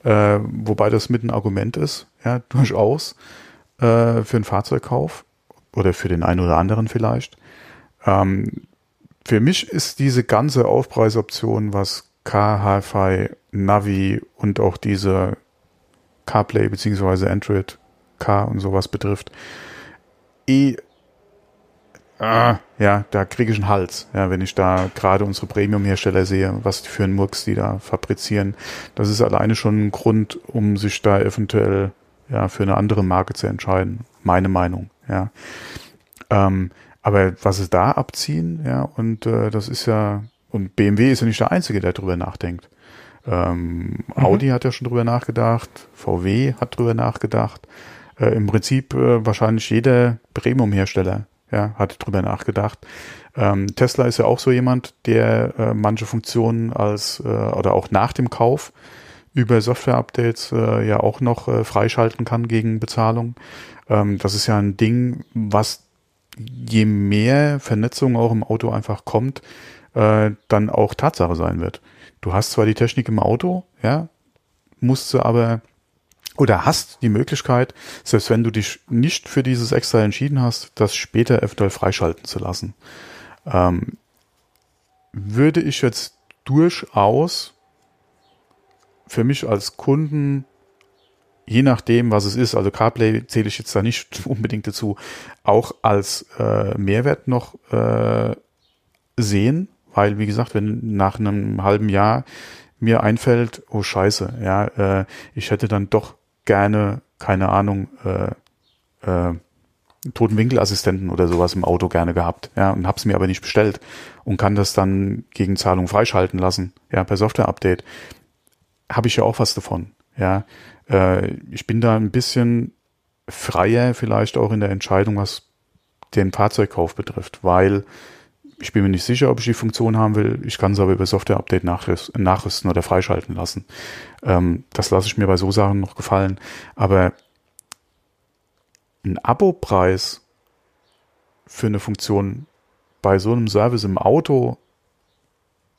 äh, wobei das mit ein Argument ist, ja, durchaus, äh, für einen Fahrzeugkauf oder für den einen oder anderen vielleicht. Ähm, für mich ist diese ganze Aufpreisoption, was Car, Hi-Fi, Navi und auch diese CarPlay beziehungsweise Android Car und sowas betrifft, eh ah, ja, da kriege ich einen Hals, ja, wenn ich da gerade unsere Premium-Hersteller sehe, was die für einen Murks die da fabrizieren. Das ist alleine schon ein Grund, um sich da eventuell ja für eine andere Marke zu entscheiden. Meine Meinung, ja. Ähm, aber was sie da abziehen, ja, und äh, das ist ja, und BMW ist ja nicht der Einzige, der drüber nachdenkt. Ähm, mhm. Audi hat ja schon drüber nachgedacht, VW hat drüber nachgedacht. Äh, Im Prinzip äh, wahrscheinlich jeder Premium-Hersteller ja, hatte drüber nachgedacht. Ähm, Tesla ist ja auch so jemand, der äh, manche Funktionen als äh, oder auch nach dem Kauf über Software-Updates äh, ja auch noch äh, freischalten kann gegen Bezahlung. Ähm, das ist ja ein Ding, was je mehr Vernetzung auch im Auto einfach kommt, äh, dann auch Tatsache sein wird. Du hast zwar die Technik im Auto, ja, musst du aber oder hast die Möglichkeit, selbst wenn du dich nicht für dieses extra entschieden hast, das später eventuell freischalten zu lassen. Ähm, würde ich jetzt durchaus für mich als Kunden, je nachdem, was es ist, also CarPlay zähle ich jetzt da nicht unbedingt dazu, auch als äh, Mehrwert noch äh, sehen, weil, wie gesagt, wenn nach einem halben Jahr mir einfällt, oh scheiße, ja, äh, ich hätte dann doch gerne, keine Ahnung, äh, äh, Totenwinkelassistenten oder sowas im Auto gerne gehabt, ja, und hab's mir aber nicht bestellt und kann das dann gegen Zahlung freischalten lassen, ja, per Software-Update, habe ich ja auch was davon, ja. Äh, ich bin da ein bisschen freier vielleicht auch in der Entscheidung, was den Fahrzeugkauf betrifft, weil ich bin mir nicht sicher, ob ich die Funktion haben will. Ich kann es aber über Software-Update nachrüsten oder freischalten lassen. Ähm, das lasse ich mir bei so Sachen noch gefallen. Aber ein Abo-Preis für eine Funktion bei so einem Service im Auto,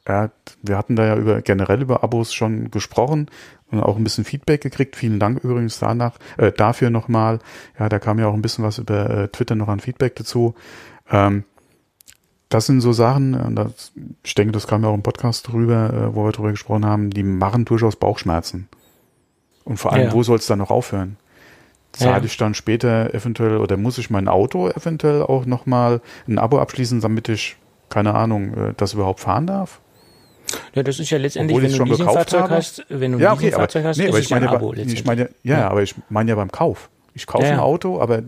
ja, wir hatten da ja über, generell über Abos schon gesprochen und auch ein bisschen Feedback gekriegt. Vielen Dank übrigens danach, äh, dafür nochmal. Ja, da kam ja auch ein bisschen was über äh, Twitter noch an Feedback dazu. Ähm, das sind so Sachen, und das, ich denke, das kam ja auch im Podcast drüber, äh, wo wir drüber gesprochen haben, die machen durchaus Bauchschmerzen. Und vor allem, ja. wo soll es dann noch aufhören? Zahle ja. ich dann später eventuell oder muss ich mein Auto eventuell auch nochmal ein Abo abschließen, damit ich, keine Ahnung, äh, das überhaupt fahren darf? Ja, das ist ja letztendlich, wenn du ein Leasingfahrzeug hast, wenn du ein ja, okay, Leasingfahrzeug hast, nee, ist es ja ein Abo Ich meine, ja, ja, aber ich meine ja beim Kauf. Ich kaufe ja, ein Auto, aber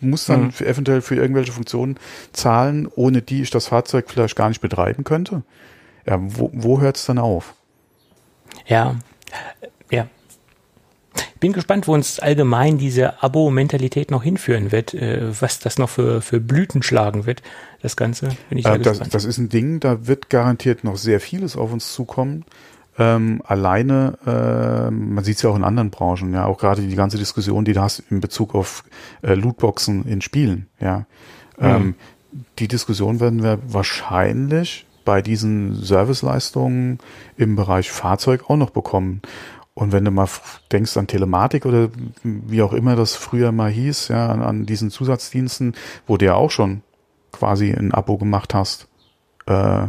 muss dann mhm. für, eventuell für irgendwelche Funktionen zahlen, ohne die ich das Fahrzeug vielleicht gar nicht betreiben könnte. Ja, wo, wo hört es dann auf? Ja, ja. Bin gespannt, wo uns allgemein diese Abo-Mentalität noch hinführen wird, äh, was das noch für, für Blüten schlagen wird, das Ganze. Bin ich äh, das, das ist ein Ding, da wird garantiert noch sehr vieles auf uns zukommen ähm, alleine, äh, man sieht es ja auch in anderen Branchen, ja, auch gerade die ganze Diskussion, die du hast in Bezug auf äh, Lootboxen in Spielen, ja. Mhm. Ähm, die Diskussion werden wir wahrscheinlich bei diesen Serviceleistungen im Bereich Fahrzeug auch noch bekommen. Und wenn du mal denkst an Telematik oder wie auch immer das früher mal hieß, ja, an, an diesen Zusatzdiensten, wo du ja auch schon quasi ein Abo gemacht hast, äh,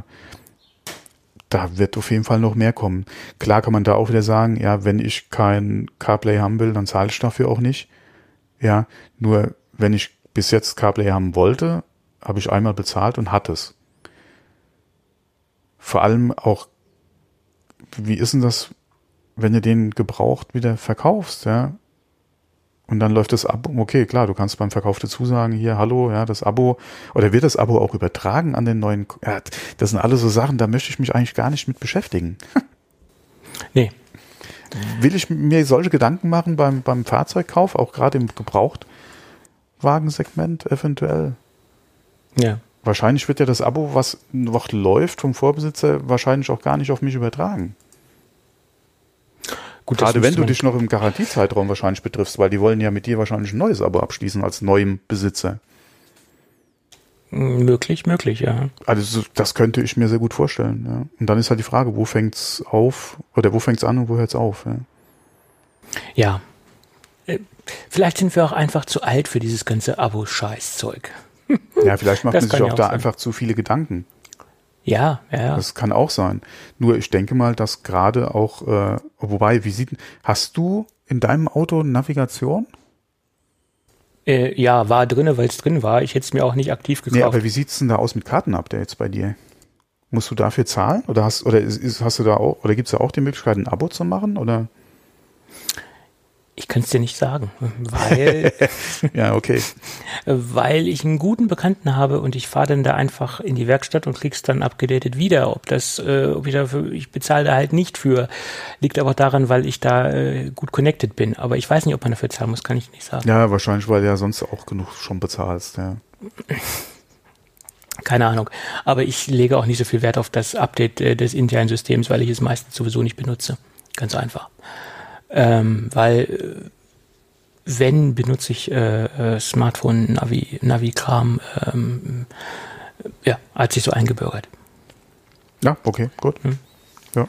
da wird auf jeden Fall noch mehr kommen. Klar kann man da auch wieder sagen, ja, wenn ich kein CarPlay haben will, dann zahle ich dafür auch nicht. Ja, nur wenn ich bis jetzt CarPlay haben wollte, habe ich einmal bezahlt und hatte es. Vor allem auch, wie ist denn das, wenn du den gebraucht wieder verkaufst, ja? Und dann läuft das Abo, okay, klar, du kannst beim Verkauf dazu sagen, hier, hallo, ja, das Abo, oder wird das Abo auch übertragen an den neuen, ja, das sind alles so Sachen, da möchte ich mich eigentlich gar nicht mit beschäftigen. nee. Will ich mir solche Gedanken machen beim, beim Fahrzeugkauf, auch gerade im Gebrauchtwagensegment eventuell? Ja. Wahrscheinlich wird ja das Abo, was noch läuft vom Vorbesitzer, wahrscheinlich auch gar nicht auf mich übertragen. Gut, Gerade wenn du dich noch im Garantiezeitraum wahrscheinlich betriffst, weil die wollen ja mit dir wahrscheinlich ein neues Abo abschließen als neuem Besitzer. Möglich, möglich, ja. Also das könnte ich mir sehr gut vorstellen. Ja. Und dann ist halt die Frage, wo fängt's auf oder wo fängt's an und wo hört's auf? Ja. ja. Äh, vielleicht sind wir auch einfach zu alt für dieses ganze Abo-Scheißzeug. Ja, vielleicht macht man sich auch, auch da sein. einfach zu viele Gedanken. Ja, ja. Das kann auch sein. Nur ich denke mal, dass gerade auch, äh, wobei, wie sieht, hast du in deinem Auto Navigation? Äh, ja, war drinne, weil es drin war. Ich hätte es mir auch nicht aktiv gekauft. Nee, aber wie sieht's denn da aus mit Kartenupdates bei dir? Musst du dafür zahlen? Oder hast, oder ist, hast du da auch, oder gibt's da auch die Möglichkeit, ein Abo zu machen? Oder? Ich kann es dir nicht sagen, weil ja okay, weil ich einen guten Bekannten habe und ich fahre dann da einfach in die Werkstatt und krieg's dann abgedatet wieder. Ob das, äh, ob ich dafür, ich bezahle da halt nicht für, liegt aber daran, weil ich da äh, gut connected bin. Aber ich weiß nicht, ob man dafür zahlen muss, kann ich nicht sagen. Ja, wahrscheinlich, weil du ja sonst auch genug schon bezahlst. Ja. Keine Ahnung. Aber ich lege auch nicht so viel Wert auf das Update äh, des internen Systems, weil ich es meistens sowieso nicht benutze. Ganz einfach. Ähm, weil äh, wenn benutze ich äh, äh, Smartphone Navi Navi-Kram, ähm, ja, hat sich so eingebürgert. Ja, okay, gut. Hm. Ja.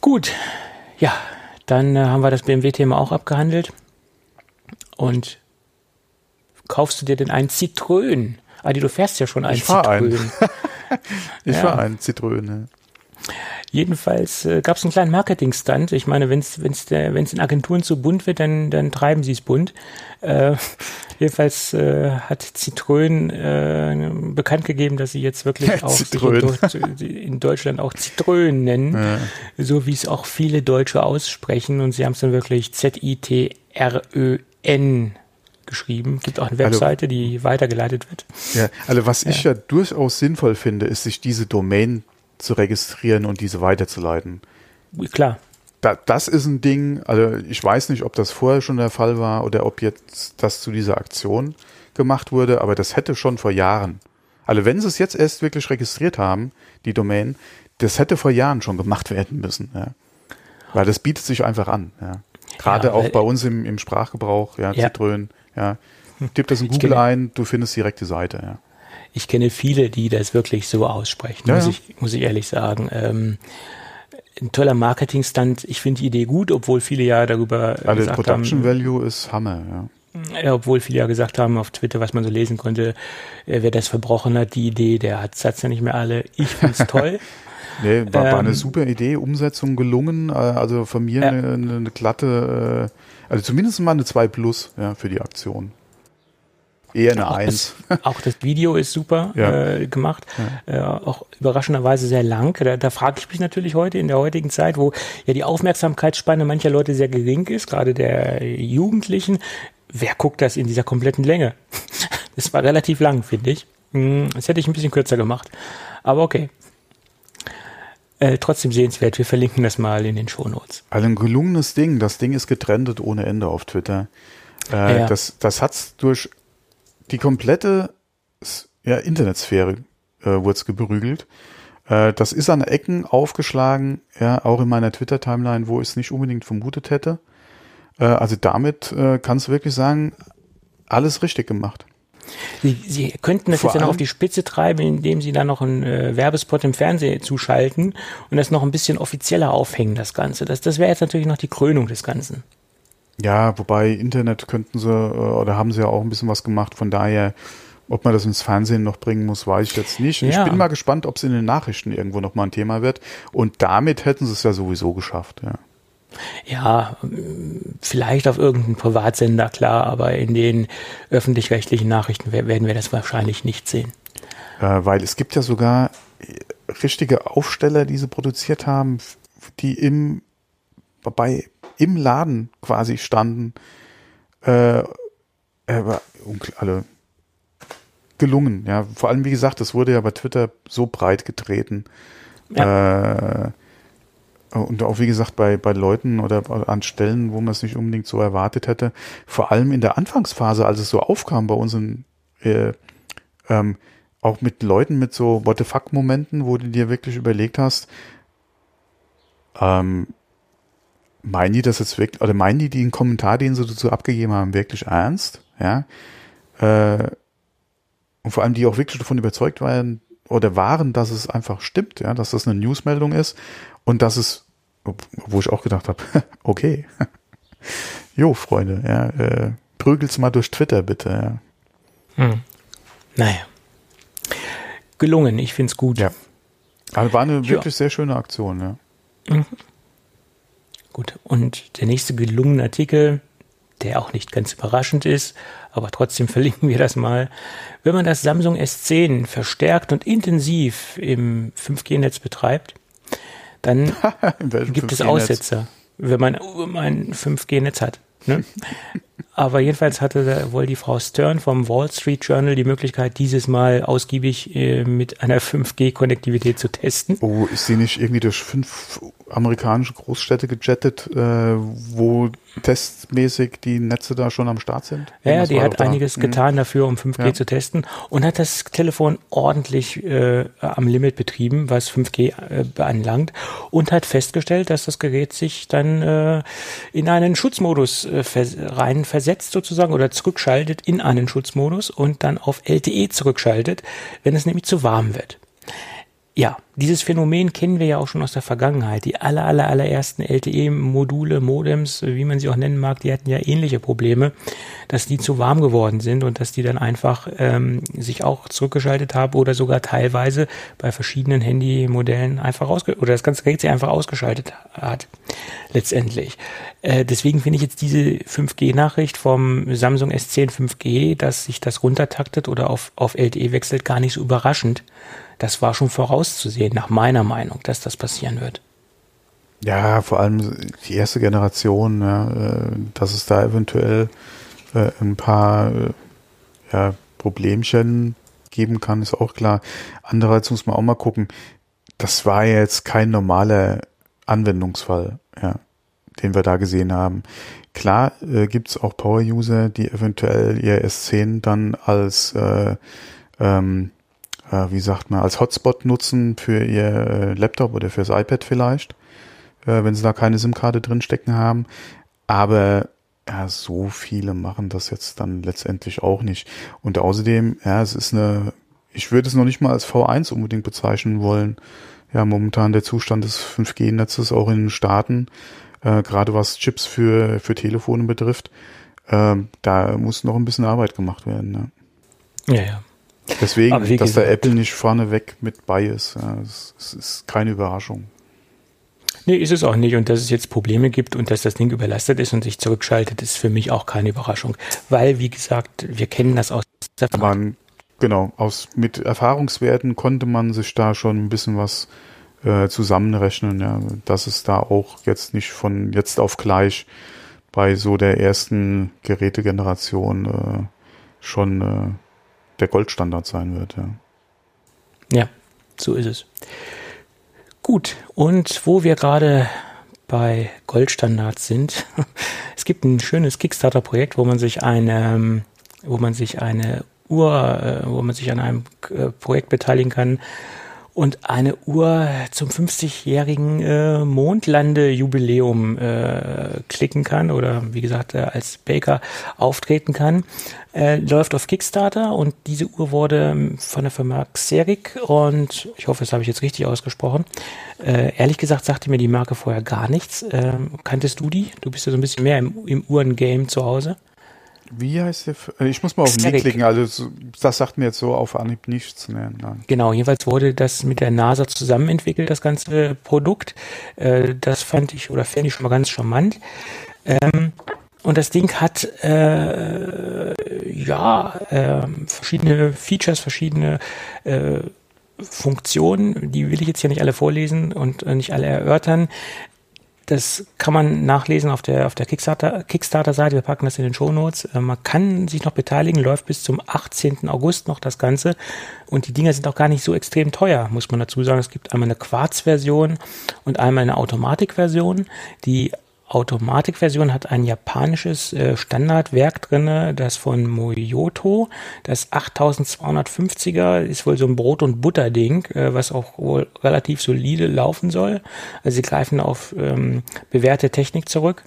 Gut, ja, dann äh, haben wir das BMW-Thema auch abgehandelt. Und kaufst du dir denn ein Citroën? Adi, du fährst ja schon ein ich Citroën. Ein. ich Ja. war ein Zitrone. Jedenfalls äh, gab es einen kleinen Marketing-Stunt. Ich meine, wenn es wenn's der- wenn's in Agenturen zu bunt wird, dann, dann treiben sie es bunt. Äh, jedenfalls äh, hat Citroën äh, bekannt gegeben, dass sie jetzt wirklich auch in, in Deutschland auch Citroën nennen, so wie es auch viele Deutsche aussprechen. Und sie haben es dann wirklich Z-I-T-R-Ö-N geschrieben. Gibt auch eine Also- Webseite, die weitergeleitet wird. Ja, also was ich ja durchaus sinnvoll finde, ist, sich diese Domain zu registrieren und diese weiterzuleiten. Klar. Da, das ist ein Ding, also ich weiß nicht, ob das vorher schon der Fall war oder ob jetzt das zu dieser Aktion gemacht wurde, aber das hätte schon vor Jahren. Also wenn sie es jetzt erst wirklich registriert haben, die Domain, das hätte vor Jahren schon gemacht werden müssen. Ja. Weil das bietet sich einfach an. Ja. Gerade Ja, auch bei uns im, im Sprachgebrauch, ja, Ja. Zitrön, ja. Tipp das in Google ein, du findest direkt die Seite, ja. Ich kenne viele, die das wirklich so aussprechen, Ja, muss, ja. Ich, muss ich ehrlich sagen. Ähm, ein toller Marketingstand. Ich finde die Idee gut, obwohl viele ja darüber äh, Also gesagt Production haben, Value ist Hammer, ja. ja, obwohl viele ja gesagt haben auf Twitter, was man so lesen konnte, äh, wer das verbrochen hat, die Idee, der hat hat's ja nicht mehr alle. Ich finde es toll. Nee, war, war eine Ähm, super Idee, Umsetzung gelungen. äh, Also von mir Ja. eine, eine, eine glatte, äh, also zumindest mal eine 2 Plus ja, für die Aktion. Eher eine Auch 1. das, auch das Video ist super Ja. äh, gemacht, äh, auch überraschenderweise sehr lang. Da, da frage ich mich natürlich heute in der heutigen Zeit, wo ja die Aufmerksamkeitsspanne mancher Leute sehr gering ist, gerade der Jugendlichen, wer guckt das in dieser kompletten Länge? Das war relativ lang, finde ich. Hm, Das hätte ich ein bisschen kürzer gemacht, aber okay. Äh, trotzdem sehenswert. Wir verlinken das mal in den Shownotes. Also ein gelungenes Ding. Das Ding ist getrennt ohne Ende auf Twitter. Äh, Ja. Das, das hat's durch die komplette ja, Internetsphäre äh, wurde es geprügelt. Äh, das ist an Ecken aufgeschlagen, ja, auch in meiner Twitter-Timeline, wo ich es nicht unbedingt vermutet hätte. Äh, also damit äh, kannst du wirklich sagen, alles richtig gemacht. Sie, Sie könnten das Vor jetzt ja noch auf die Spitze treiben, indem Sie da noch einen äh, Werbespot im Fernsehen zuschalten und das noch ein bisschen offizieller aufhängen, das Ganze. Das, das wäre jetzt natürlich noch die Krönung des Ganzen. Ja, wobei Internet könnten sie äh, oder haben sie ja auch ein bisschen was gemacht. Von daher, ob man das ins Fernsehen noch bringen muss, weiß ich jetzt nicht. Ich Ja. bin mal gespannt, ob es in den Nachrichten irgendwo noch mal ein Thema wird. Und damit hätten sie es ja sowieso geschafft. Ja. Ja, vielleicht auf irgendeinem Privatsender, klar, aber in den öffentlich-rechtlichen Nachrichten wer- werden wir das wahrscheinlich nicht sehen. Äh, weil es gibt ja sogar äh, richtige Aufsteller, die sie produziert haben, die im bei im Laden quasi standen. Äh, er war alle gelungen, ja. Vor allem, wie gesagt, das wurde ja bei Twitter so breit getreten. Äh, und auch wie gesagt, bei, bei Leuten oder an Stellen, wo man es nicht unbedingt so erwartet hätte. Vor allem in der Anfangsphase, als es so aufkam bei uns in, äh, ähm, auch mit Leuten mit so What the fuck Momenten, wo du dir wirklich überlegt hast, ähm, meinen die das jetzt wirklich, oder meinen die den Kommentar, den sie dazu abgegeben haben, wirklich ernst? Ja. Äh, und vor allem die auch wirklich davon überzeugt waren oder waren, dass es einfach stimmt, ja, dass das eine Newsmeldung ist und dass es, wo ich auch gedacht habe, okay, jo, Freunde, ja, äh, prügelt's mal durch Twitter bitte, ja. Hm. Naja. Gelungen, ich find's gut. Ja. Also war eine Ja. wirklich sehr schöne Aktion, ja. Gut, und der nächste gelungene Artikel, der auch nicht ganz überraschend ist, aber trotzdem verlinken wir das mal. Wenn man das Samsung S10 verstärkt und intensiv im 5G-Netz betreibt, dann gibt es 5G-Netz? Aussetzer, wenn man ein 5G-Netz hat. Ne? Aber jedenfalls hatte wohl die Frau Stern vom Wall Street Journal die Möglichkeit, dieses Mal ausgiebig äh, mit einer 5G-Konnektivität zu testen. Oh, ist sie nicht irgendwie durch fünf amerikanische Großstädte gejettet, äh, wo testmäßig die Netze da schon am Start sind? Ja, Irgendwas die hat doch da. einiges Mhm. getan dafür, um 5G Ja. zu testen und hat das Telefon ordentlich äh, am Limit betrieben, was 5G äh, beanlangt und hat festgestellt, dass das Gerät sich dann äh, in einen Schutzmodus äh, rein versetzt sozusagen oder zurückschaltet in einen Schutzmodus und dann auf LTE zurückschaltet, wenn es nämlich zu warm wird. Ja, dieses Phänomen kennen wir ja auch schon aus der Vergangenheit. Die aller, aller, allerersten LTE-Module, Modems, wie man sie auch nennen mag, die hatten ja ähnliche Probleme, dass die zu warm geworden sind und dass die dann einfach ähm, sich auch zurückgeschaltet haben oder sogar teilweise bei verschiedenen Handymodellen einfach ausge oder das ganze Gerät sich einfach ausgeschaltet hat. Letztendlich. Äh, deswegen finde ich jetzt diese 5G-Nachricht vom Samsung S10 5G, dass sich das runtertaktet oder auf, auf LTE wechselt, gar nicht so überraschend das war schon vorauszusehen, nach meiner Meinung, dass das passieren wird. Ja, vor allem die erste Generation, ja, äh, dass es da eventuell äh, ein paar äh, ja, Problemchen geben kann, ist auch klar. Andererseits muss man auch mal gucken, das war jetzt kein normaler Anwendungsfall, ja, den wir da gesehen haben. Klar äh, gibt es auch Power-User, die eventuell ihr S10 dann als äh, ähm, äh, wie sagt man, als Hotspot nutzen für ihr äh, Laptop oder fürs iPad vielleicht, äh, wenn sie da keine SIM-Karte drinstecken haben. Aber ja, so viele machen das jetzt dann letztendlich auch nicht. Und außerdem, ja, es ist eine, ich würde es noch nicht mal als V1 unbedingt bezeichnen wollen. Ja, momentan der Zustand des 5G-Netzes auch in den Staaten, äh, gerade was Chips für, für Telefone betrifft, äh, da muss noch ein bisschen Arbeit gemacht werden. Ne? Ja, ja. Deswegen, dass da Apple nicht vorneweg mit bei ist, ja, das, das ist keine Überraschung. Nee, ist es auch nicht. Und dass es jetzt Probleme gibt und dass das Ding überlastet ist und sich zurückschaltet, ist für mich auch keine Überraschung. Weil, wie gesagt, wir kennen das aus der man, Genau, aus, mit Erfahrungswerten konnte man sich da schon ein bisschen was äh, zusammenrechnen, ja, dass es da auch jetzt nicht von jetzt auf gleich bei so der ersten Gerätegeneration äh, schon äh, der Goldstandard sein wird. Ja, ja so ist es. Gut, und wo wir gerade bei Goldstandards sind, es gibt ein schönes Kickstarter-Projekt, wo man sich eine, wo man sich eine Uhr, äh, wo man sich an einem äh, Projekt beteiligen kann, und eine Uhr zum 50-jährigen äh, Mondlandejubiläum äh, klicken kann oder wie gesagt äh, als Baker auftreten kann, äh, läuft auf Kickstarter und diese Uhr wurde ähm, von der Firma Xeric und ich hoffe, das habe ich jetzt richtig ausgesprochen. Äh, ehrlich gesagt sagte mir die Marke vorher gar nichts. Äh, kanntest du die? Du bist ja so ein bisschen mehr im, im Uhrengame zu Hause. Wie heißt der? Äh, ich muss mal auf den klicken. Also das sagt mir jetzt so auf Anhieb nichts. Nee, genau, jedenfalls wurde das mit der NASA zusammen entwickelt, das ganze Produkt. Äh, das fand ich oder fände ich schon mal ganz charmant. Ähm, und das Ding hat äh, ja äh, verschiedene Features, verschiedene äh, Funktionen, die will ich jetzt hier nicht alle vorlesen und äh, nicht alle erörtern. Das kann man nachlesen auf der, auf der Kickstarter, Kickstarter-Seite. Wir packen das in den Show Notes. Äh, man kann sich noch beteiligen, läuft bis zum 18. August noch das Ganze. Und die Dinger sind auch gar nicht so extrem teuer, muss man dazu sagen. Es gibt einmal eine Quarz-Version und einmal eine Automatik-Version. Die Automatikversion hat ein japanisches äh, Standardwerk drinne, das von Moyoto. Das 8250er ist wohl so ein Brot- und Butter-Ding, äh, was auch wohl relativ solide laufen soll. Also sie greifen auf ähm, bewährte Technik zurück.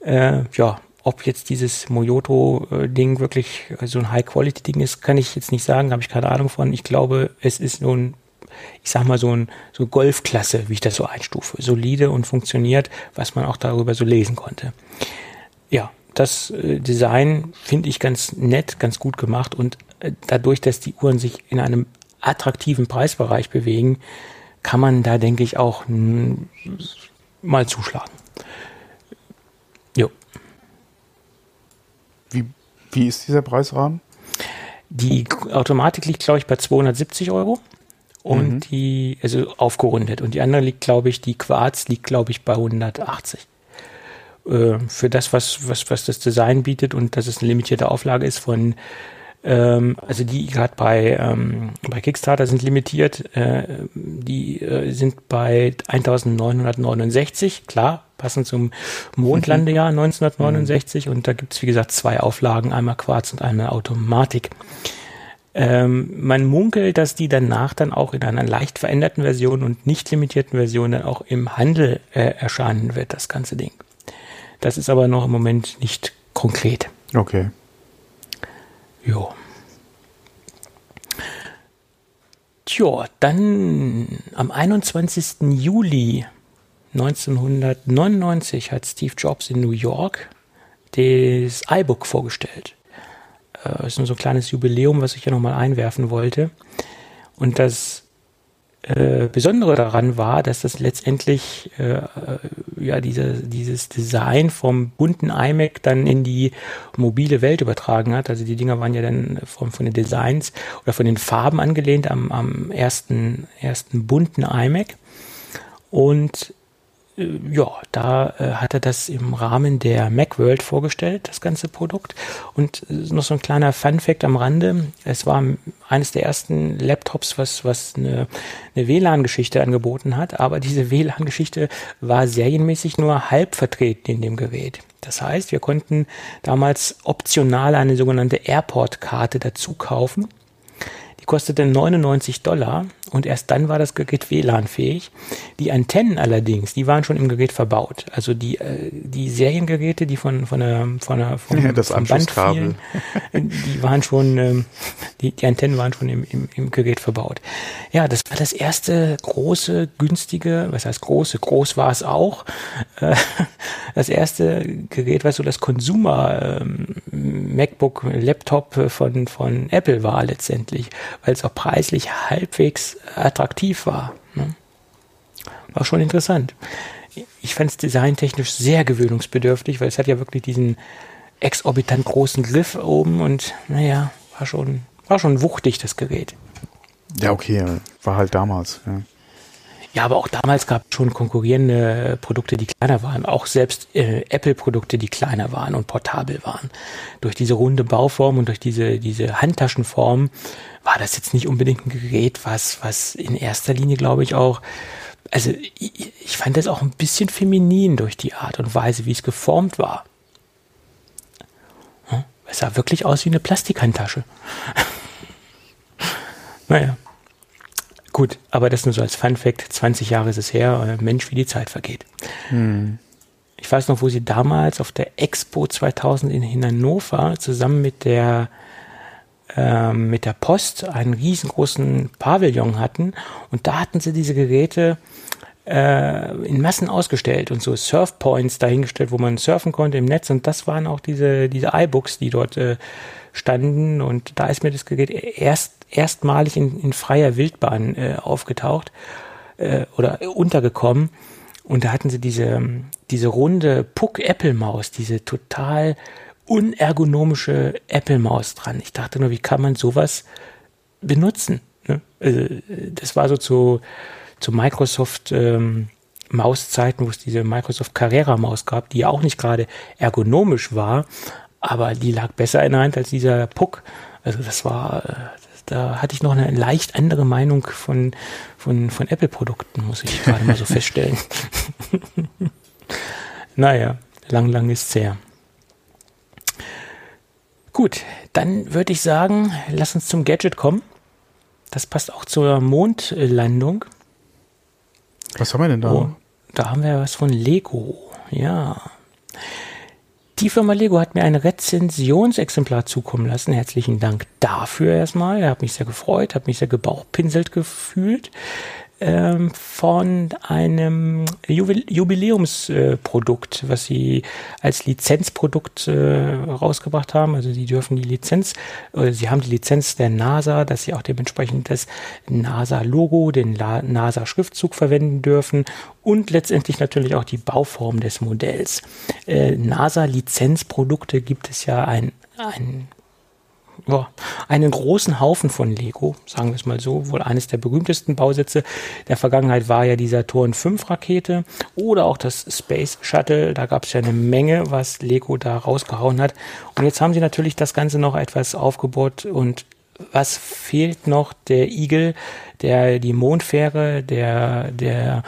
Äh, ja, ob jetzt dieses Moyoto-Ding wirklich so ein High-Quality-Ding ist, kann ich jetzt nicht sagen, habe ich keine Ahnung von. Ich glaube, es ist nun ich sag mal, so ein so Golfklasse, wie ich das so einstufe. Solide und funktioniert, was man auch darüber so lesen konnte. Ja, das äh, Design finde ich ganz nett, ganz gut gemacht und äh, dadurch, dass die Uhren sich in einem attraktiven Preisbereich bewegen, kann man da, denke ich, auch mal zuschlagen. Jo. Wie, wie ist dieser Preisrahmen? Die Automatik liegt, glaube ich, bei 270 Euro und mhm. die, also aufgerundet. Und die andere liegt, glaube ich, die Quarz liegt, glaube ich, bei 180. Äh, für das, was, was, was das Design bietet und dass es eine limitierte Auflage ist von, ähm, also die gerade bei, ähm, bei Kickstarter sind limitiert, äh, die äh, sind bei 1969, klar, passend zum Mondlandejahr 1969 mhm. und da gibt's wie gesagt, zwei Auflagen, einmal Quarz und einmal Automatik. Ähm, man munkelt, dass die danach dann auch in einer leicht veränderten Version und nicht limitierten Version dann auch im Handel äh, erscheinen wird, das ganze Ding. Das ist aber noch im Moment nicht konkret. Okay. Jo. Ja, dann am 21. Juli 1999 hat Steve Jobs in New York das iBook vorgestellt. Das ist nur so ein kleines Jubiläum, was ich hier nochmal einwerfen wollte. Und das äh, Besondere daran war, dass das letztendlich äh, äh, ja diese, dieses Design vom bunten iMac dann in die mobile Welt übertragen hat. Also die Dinger waren ja dann von, von den Designs oder von den Farben angelehnt am, am ersten, ersten bunten iMac. Und äh, ja, da äh, hat er das im Rahmen der Macworld vorgestellt, das ganze Produkt. Und äh, noch so ein kleiner Fun-Fact am Rande. Es war eines der ersten Laptops, was, was eine, eine WLAN-Geschichte angeboten hat. Aber diese WLAN-Geschichte war serienmäßig nur halb vertreten in dem Gerät. Das heißt, wir konnten damals optional eine sogenannte Airport-Karte dazu kaufen kostete 99 Dollar und erst dann war das Gerät WLAN-fähig. Die Antennen allerdings, die waren schon im Gerät verbaut. Also die, äh, die Seriengeräte, die von, von der, von der, vom, ja, das vom Band fielen, die waren schon, ähm, die, die Antennen waren schon im, im, im Gerät verbaut. Ja, das war das erste große, günstige, was heißt große, groß war es auch, äh, das erste Gerät, was so das Consumer ähm, MacBook, Laptop von, von Apple war letztendlich weil es auch preislich halbwegs attraktiv war. Ne? War schon interessant. Ich fand es designtechnisch sehr gewöhnungsbedürftig, weil es hat ja wirklich diesen exorbitant großen Griff oben und naja, war schon, war schon wuchtig, das Gerät. Ja, okay, war halt damals. Ja. Ja, aber auch damals gab es schon konkurrierende Produkte, die kleiner waren. Auch selbst äh, Apple-Produkte, die kleiner waren und portabel waren. Durch diese runde Bauform und durch diese, diese Handtaschenform war das jetzt nicht unbedingt ein Gerät, was, was in erster Linie, glaube ich, auch also ich, ich fand das auch ein bisschen feminin durch die Art und Weise, wie es geformt war. Es sah wirklich aus wie eine Plastikhandtasche. naja. Gut, aber das nur so als Fun Fact. 20 Jahre ist es her. Äh, Mensch, wie die Zeit vergeht. Hm. Ich weiß noch, wo sie damals auf der Expo 2000 in, in Hannover zusammen mit der äh, mit der Post einen riesengroßen Pavillon hatten und da hatten sie diese Geräte äh, in Massen ausgestellt und so Surfpoints dahingestellt, wo man surfen konnte im Netz und das waren auch diese diese iBooks, die dort äh, standen und da ist mir das Gerät erst erstmalig in, in freier Wildbahn äh, aufgetaucht äh, oder untergekommen. Und da hatten sie diese, diese runde Puck-Apple-Maus, diese total unergonomische Apple-Maus dran. Ich dachte nur, wie kann man sowas benutzen? Ne? Also, das war so zu, zu Microsoft ähm, Mauszeiten, wo es diese Microsoft Carrera Maus gab, die ja auch nicht gerade ergonomisch war, aber die lag besser in der Hand als dieser Puck. Also das war, äh, da hatte ich noch eine leicht andere Meinung von, von, von Apple-Produkten, muss ich gerade mal so feststellen. naja, lang, lang ist's her. Gut, dann würde ich sagen, lass uns zum Gadget kommen. Das passt auch zur Mondlandung. Was haben wir denn da? Oh, da haben wir was von Lego. Ja. Die Firma Lego hat mir ein Rezensionsexemplar zukommen lassen. Herzlichen Dank dafür erstmal. Er hat mich sehr gefreut, hat mich sehr gebauchpinselt gefühlt ähm, von einem Jubiläumsprodukt, äh, was sie als Lizenzprodukt äh, rausgebracht haben. Also sie dürfen die Lizenz, äh, sie haben die Lizenz der NASA, dass sie auch dementsprechend das NASA-Logo, den NASA-Schriftzug verwenden dürfen und letztendlich natürlich auch die Bauform des Modells. Äh, NASA-Lizenzprodukte gibt es ja ein, ein ja, einen großen Haufen von Lego, sagen wir es mal so, wohl eines der berühmtesten Bausätze der Vergangenheit war ja die Saturn 5 Rakete oder auch das Space Shuttle, da gab es ja eine Menge, was Lego da rausgehauen hat und jetzt haben sie natürlich das Ganze noch etwas aufgebaut und was fehlt noch? Der Eagle, der die Mondfähre, der der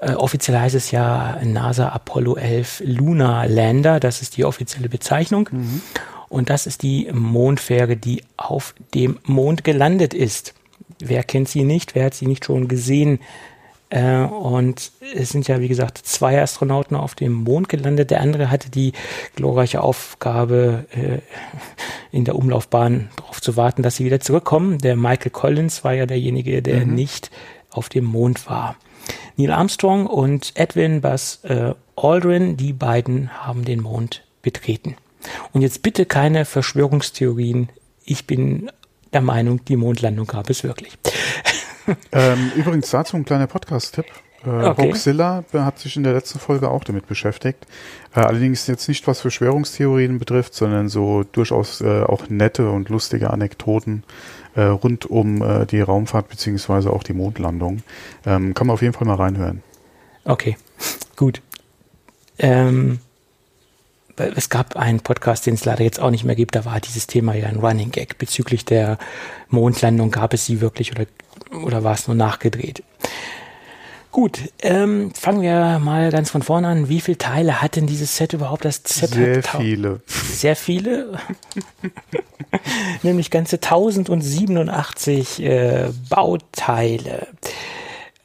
äh, offiziell heißt es ja NASA Apollo 11 Lunar Lander, das ist die offizielle Bezeichnung. Mhm. Und das ist die Mondfähre, die auf dem Mond gelandet ist. Wer kennt sie nicht? Wer hat sie nicht schon gesehen Äh, und es sind ja, wie gesagt, zwei Astronauten auf dem Mond gelandet. Der andere hatte die glorreiche Aufgabe, äh, in der Umlaufbahn darauf zu warten, dass sie wieder zurückkommen. Der Michael Collins war ja derjenige, der mhm. nicht auf dem Mond war. Neil Armstrong und Edwin Buzz äh, Aldrin, die beiden haben den Mond betreten. Und jetzt bitte keine Verschwörungstheorien. Ich bin der Meinung, die Mondlandung gab es wirklich. ähm, übrigens dazu ein kleiner Podcast-Tipp. Äh, okay. Hoaxilla hat sich in der letzten Folge auch damit beschäftigt. Äh, allerdings jetzt nicht, was Verschwörungstheorien betrifft, sondern so durchaus äh, auch nette und lustige Anekdoten äh, rund um äh, die Raumfahrt beziehungsweise auch die Mondlandung. Ähm, kann man auf jeden Fall mal reinhören. Okay, gut. Ähm, es gab einen Podcast, den es leider jetzt auch nicht mehr gibt, da war dieses Thema ja ein Running Gag. Bezüglich der Mondlandung gab es sie wirklich oder, oder war es nur nachgedreht? Gut, ähm, fangen wir mal ganz von vorne an. Wie viele Teile hat denn dieses Set überhaupt? Das Set Sehr viele. Sehr viele. Nämlich ganze 1087 äh, Bauteile.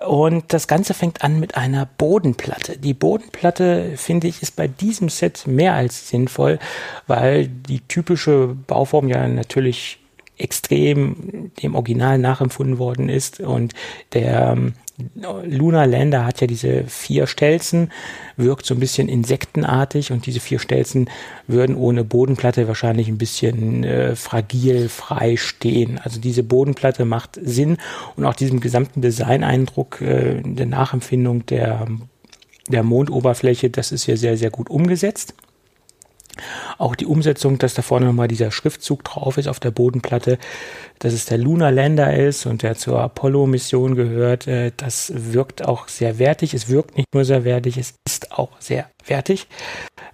Und das Ganze fängt an mit einer Bodenplatte. Die Bodenplatte, finde ich, ist bei diesem Set mehr als sinnvoll, weil die typische Bauform ja natürlich extrem dem Original nachempfunden worden ist und der ähm, Lunar Lander hat ja diese vier Stelzen, wirkt so ein bisschen insektenartig und diese vier Stelzen würden ohne Bodenplatte wahrscheinlich ein bisschen äh, fragil frei stehen. Also diese Bodenplatte macht Sinn und auch diesem gesamten Designeindruck äh, der Nachempfindung der, der Mondoberfläche, das ist ja sehr, sehr gut umgesetzt. Auch die Umsetzung, dass da vorne nochmal dieser Schriftzug drauf ist auf der Bodenplatte, dass es der Lunar Lander ist und der zur Apollo-Mission gehört, äh, das wirkt auch sehr wertig. Es wirkt nicht nur sehr wertig, es ist auch sehr wertig.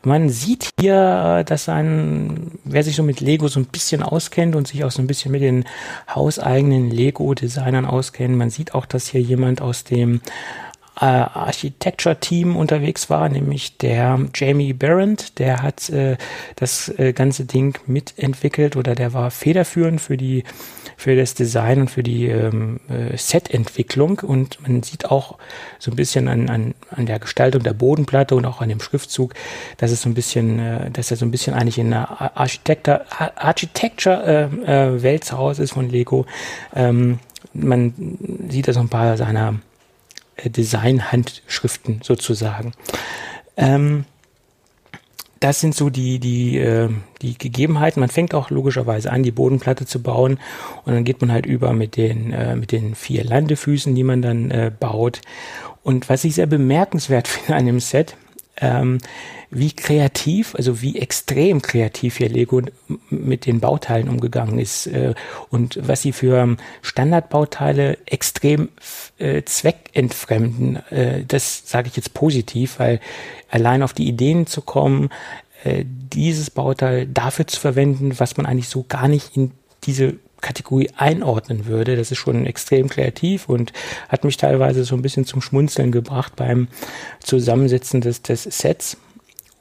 Man sieht hier, dass ein, wer sich so mit Lego so ein bisschen auskennt und sich auch so ein bisschen mit den hauseigenen Lego-Designern auskennt, man sieht auch, dass hier jemand aus dem äh, Architecture-Team unterwegs war, nämlich der Jamie Barrett, der hat äh, das äh, ganze Ding mitentwickelt oder der war federführend für die für das Design und für die ähm, äh, Set-Entwicklung und man sieht auch so ein bisschen an, an, an der Gestaltung der Bodenplatte und auch an dem Schriftzug, dass es so ein bisschen, äh, dass er so ein bisschen eigentlich in der Architecture, Architecture äh, äh, Welt zu Hause ist von Lego. Ähm, man sieht da so ein paar seiner Design-Handschriften sozusagen. Ähm, das sind so die, die, äh, die Gegebenheiten. Man fängt auch logischerweise an, die Bodenplatte zu bauen und dann geht man halt über mit den, äh, mit den vier Landefüßen, die man dann äh, baut. Und was ich sehr bemerkenswert finde an dem Set, ähm, wie kreativ, also wie extrem kreativ hier Lego mit den Bauteilen umgegangen ist äh, und was sie für Standardbauteile extrem äh, zweckentfremden. Äh, das sage ich jetzt positiv, weil allein auf die Ideen zu kommen, äh, dieses Bauteil dafür zu verwenden, was man eigentlich so gar nicht in diese Kategorie einordnen würde. Das ist schon extrem kreativ und hat mich teilweise so ein bisschen zum Schmunzeln gebracht beim Zusammensetzen des, des Sets.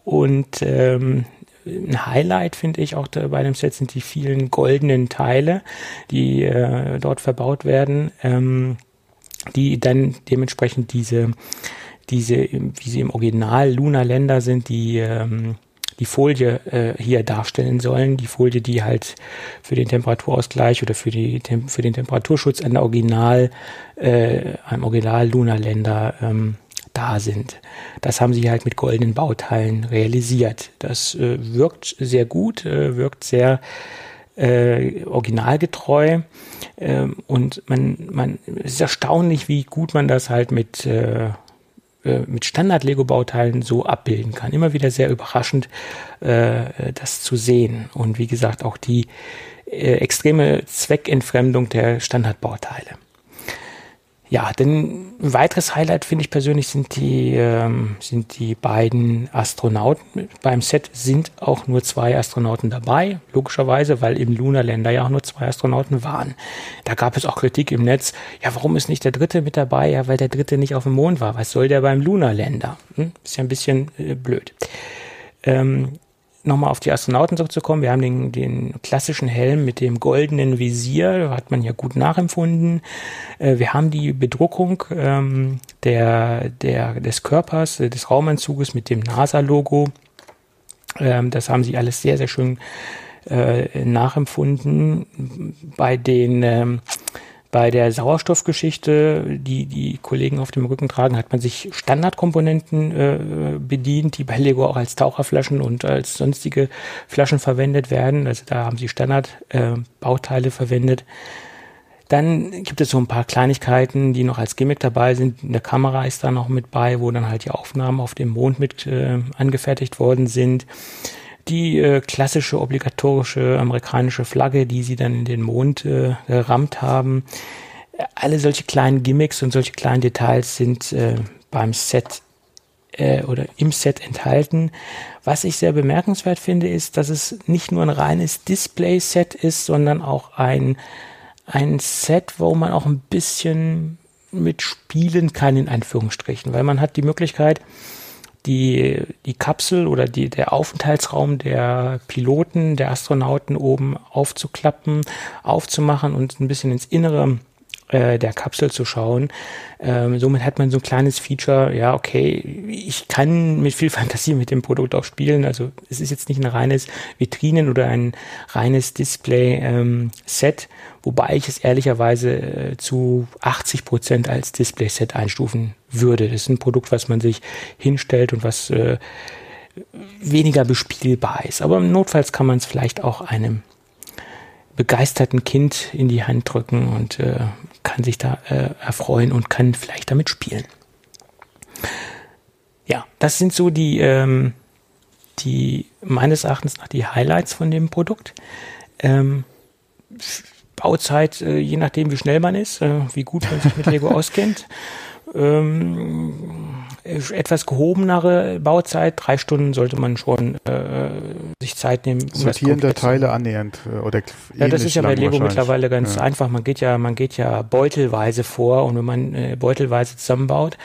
Und ähm, ein Highlight finde ich auch bei dem Set sind die vielen goldenen Teile, die äh, dort verbaut werden, ähm, die dann dementsprechend diese, diese, wie sie im Original Lunar Länder sind, die ähm, die Folie äh, hier darstellen sollen. Die Folie, die halt für den Temperaturausgleich oder für, die, für den Temperaturschutz an der Original, äh, einem Original Lunar Länder ähm, da sind. Das haben sie halt mit goldenen Bauteilen realisiert. Das äh, wirkt sehr gut, äh, wirkt sehr äh, originalgetreu ähm, und man, man es ist erstaunlich, wie gut man das halt mit äh, mit Standard-Lego-Bauteilen so abbilden kann. Immer wieder sehr überraschend, äh, das zu sehen. Und wie gesagt, auch die äh, extreme Zweckentfremdung der Standardbauteile. Ja, denn ein weiteres Highlight finde ich persönlich sind die, ähm, sind die beiden Astronauten. Beim Set sind auch nur zwei Astronauten dabei, logischerweise, weil im Lunar Lander ja auch nur zwei Astronauten waren. Da gab es auch Kritik im Netz. Ja, warum ist nicht der dritte mit dabei? Ja, weil der dritte nicht auf dem Mond war. Was soll der beim Lunar Lander? Hm? Ist ja ein bisschen äh, blöd. Ähm, nochmal auf die Astronauten zurückzukommen, wir haben den, den klassischen Helm mit dem goldenen Visier, hat man ja gut nachempfunden. Äh, wir haben die Bedruckung ähm, der, der, des Körpers, äh, des Raumanzuges mit dem NASA-Logo. Ähm, das haben sie alles sehr, sehr schön äh, nachempfunden. Bei den ähm, bei der Sauerstoffgeschichte, die die Kollegen auf dem Rücken tragen, hat man sich Standardkomponenten äh, bedient, die bei Lego auch als Taucherflaschen und als sonstige Flaschen verwendet werden. Also da haben sie Standardbauteile äh, verwendet. Dann gibt es so ein paar Kleinigkeiten, die noch als Gimmick dabei sind. Eine Kamera ist da noch mit bei, wo dann halt die Aufnahmen auf dem Mond mit äh, angefertigt worden sind die äh, klassische obligatorische amerikanische Flagge, die sie dann in den Mond äh, gerammt haben. Alle solche kleinen Gimmicks und solche kleinen Details sind äh, beim Set äh, oder im Set enthalten. Was ich sehr bemerkenswert finde, ist, dass es nicht nur ein reines Display-Set ist, sondern auch ein, ein Set, wo man auch ein bisschen mitspielen kann, in Anführungsstrichen, weil man hat die Möglichkeit, die, die Kapsel oder die, der Aufenthaltsraum der Piloten, der Astronauten oben aufzuklappen, aufzumachen und ein bisschen ins Innere äh, der Kapsel zu schauen. Ähm, somit hat man so ein kleines Feature, ja, okay, ich kann mit viel Fantasie mit dem Produkt auch spielen. Also es ist jetzt nicht ein reines Vitrinen- oder ein reines Display-Set, ähm, wobei ich es ehrlicherweise äh, zu 80 Prozent als Display-Set einstufen würde. Das ist ein Produkt, was man sich hinstellt und was äh, weniger bespielbar ist. Aber notfalls kann man es vielleicht auch einem begeisterten Kind in die Hand drücken und äh, kann sich da äh, erfreuen und kann vielleicht damit spielen. Ja, das sind so die, ähm, die meines Erachtens nach die Highlights von dem Produkt. Ähm, Bauzeit, äh, je nachdem wie schnell man ist, äh, wie gut man sich mit Lego auskennt. Ähm, etwas gehobenere Bauzeit, drei Stunden sollte man schon äh, sich Zeit nehmen. Um Sortieren der Teile annähernd äh, oder Ja, das ist ja bei Lego mittlerweile ganz ja. einfach. Man geht ja, man geht ja beutelweise vor und wenn man äh, beutelweise zusammenbaut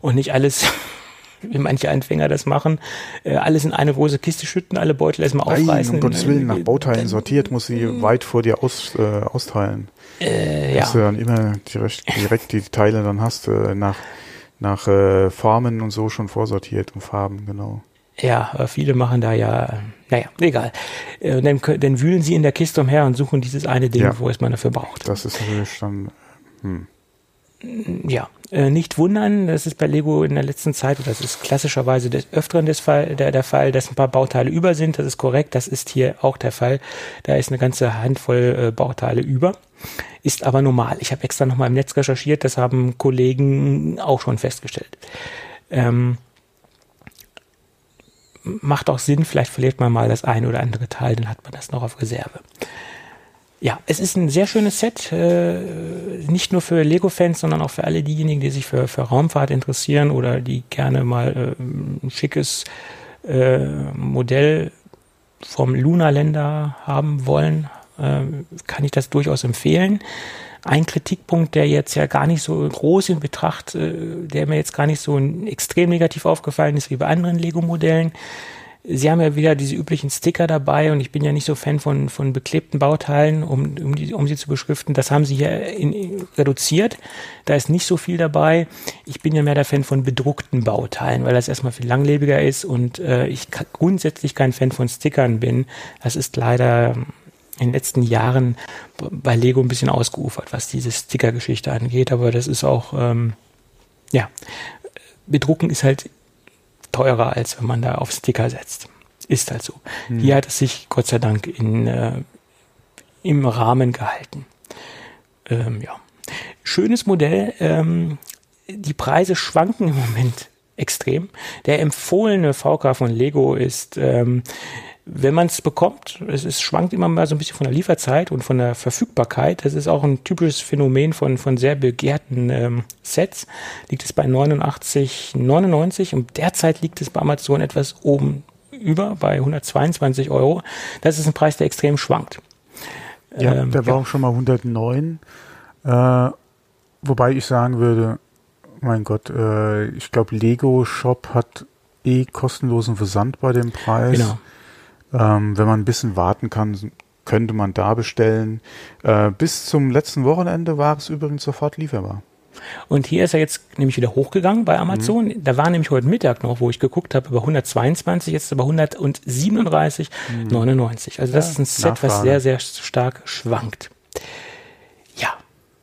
und nicht alles wie manche Anfänger das machen, äh, alles in eine große Kiste schütten, alle Beutel erstmal aufreißen. Nein, um Gottes Willen, nach Bauteilen sortiert, muss sie weit vor dir aus, äh, austeilen. Äh, Dass ja. du dann immer direkt, direkt die Teile dann hast, äh, nach nach äh, Formen und so schon vorsortiert und Farben, genau. Ja, viele machen da ja, naja, egal. Äh, dann, dann wühlen sie in der Kiste umher und suchen dieses eine Ding, ja, wo es man dafür braucht. Das ist natürlich dann, hm. Ja, äh, nicht wundern, das ist bei Lego in der letzten Zeit, oder das ist klassischerweise des Öfteren des Fall, der, der Fall, dass ein paar Bauteile über sind, das ist korrekt, das ist hier auch der Fall. Da ist eine ganze Handvoll äh, Bauteile über ist aber normal. Ich habe extra nochmal im Netz recherchiert, das haben Kollegen auch schon festgestellt. Ähm, macht auch Sinn, vielleicht verliert man mal das eine oder andere Teil, dann hat man das noch auf Reserve. Ja, es ist ein sehr schönes Set, äh, nicht nur für Lego-Fans, sondern auch für alle diejenigen, die sich für, für Raumfahrt interessieren oder die gerne mal äh, ein schickes äh, Modell vom Lunar-Länder haben wollen, kann ich das durchaus empfehlen. Ein Kritikpunkt, der jetzt ja gar nicht so groß in Betracht, äh, der mir jetzt gar nicht so extrem negativ aufgefallen ist wie bei anderen Lego-Modellen. Sie haben ja wieder diese üblichen Sticker dabei und ich bin ja nicht so Fan von, von beklebten Bauteilen, um, um, die, um sie zu beschriften. Das haben sie hier in, reduziert. Da ist nicht so viel dabei. Ich bin ja mehr der Fan von bedruckten Bauteilen, weil das erstmal viel langlebiger ist und äh, ich grundsätzlich kein Fan von Stickern bin. Das ist leider in den letzten Jahren bei Lego ein bisschen ausgeufert, was diese Sticker-Geschichte angeht, aber das ist auch, ähm, ja, bedrucken ist halt teurer, als wenn man da auf Sticker setzt. Ist halt so. Hm. Hier hat es sich Gott sei Dank in, äh, im Rahmen gehalten. Ähm, ja. Schönes Modell. Ähm, die Preise schwanken im Moment extrem. Der empfohlene VK von Lego ist ähm, wenn man es bekommt, es, es schwankt immer mal so ein bisschen von der Lieferzeit und von der Verfügbarkeit. Das ist auch ein typisches Phänomen von, von sehr begehrten ähm, Sets. Liegt es bei 89,99 und derzeit liegt es bei Amazon etwas oben über bei 122 Euro. Das ist ein Preis, der extrem schwankt. Ja, ähm, der war ja. auch schon mal 109. Äh, wobei ich sagen würde, mein Gott, äh, ich glaube, Lego Shop hat eh kostenlosen Versand bei dem Preis. Genau Ähm, wenn man ein bisschen warten kann, könnte man da bestellen. Äh, bis zum letzten Wochenende war es übrigens sofort lieferbar. Und hier ist er jetzt nämlich wieder hochgegangen bei Amazon. Mhm. Da war nämlich heute Mittag noch, wo ich geguckt habe, über 122, jetzt über 137,99. Mhm. Also das ja, ist ein Set, Nachfrage. was sehr, sehr stark schwankt.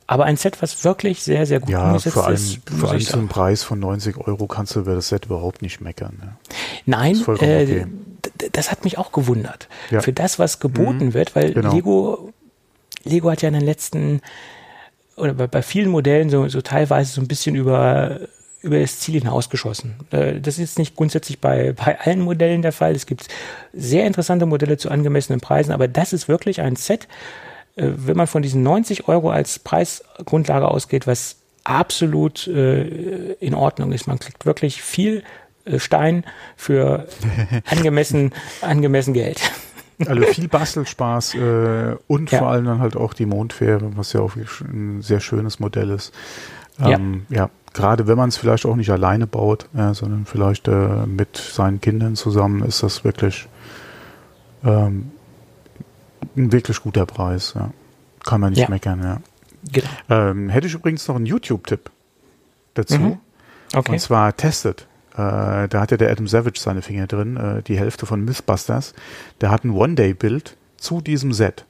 Aber ein Set, was wirklich sehr, sehr gut ja, umgesetzt vor allem, ist. Vor allem zum Preis von 90 Euro kannst du über das Set überhaupt nicht meckern. Ja. Nein, äh, okay. das hat mich auch gewundert. Ja. Für das, was geboten mhm, wird, weil genau. Lego, Lego hat ja in den letzten oder bei, bei vielen Modellen so, so teilweise so ein bisschen über über das Ziel hinausgeschossen. Äh, das ist nicht grundsätzlich bei, bei allen Modellen der Fall. Es gibt sehr interessante Modelle zu angemessenen Preisen, aber das ist wirklich ein Set, wenn man von diesen 90 Euro als Preisgrundlage ausgeht, was absolut äh, in Ordnung ist. Man kriegt wirklich viel Stein für angemessen, angemessen Geld. Also viel Bastelspaß äh, und ja. vor allem dann halt auch die Mondfähre, was ja auch ein sehr schönes Modell ist. Ähm, ja. ja, gerade wenn man es vielleicht auch nicht alleine baut, ja, sondern vielleicht äh, mit seinen Kindern zusammen, ist das wirklich ähm, ein wirklich guter Preis. Ja. Kann man nicht ja. meckern. Ja. Genau. Ähm, hätte ich übrigens noch einen YouTube-Tipp dazu. Mhm. Okay. Und zwar Tested. Äh, da hat ja der Adam Savage seine Finger drin, äh, die Hälfte von Mythbusters. Der hat ein One-Day-Bild zu diesem Set.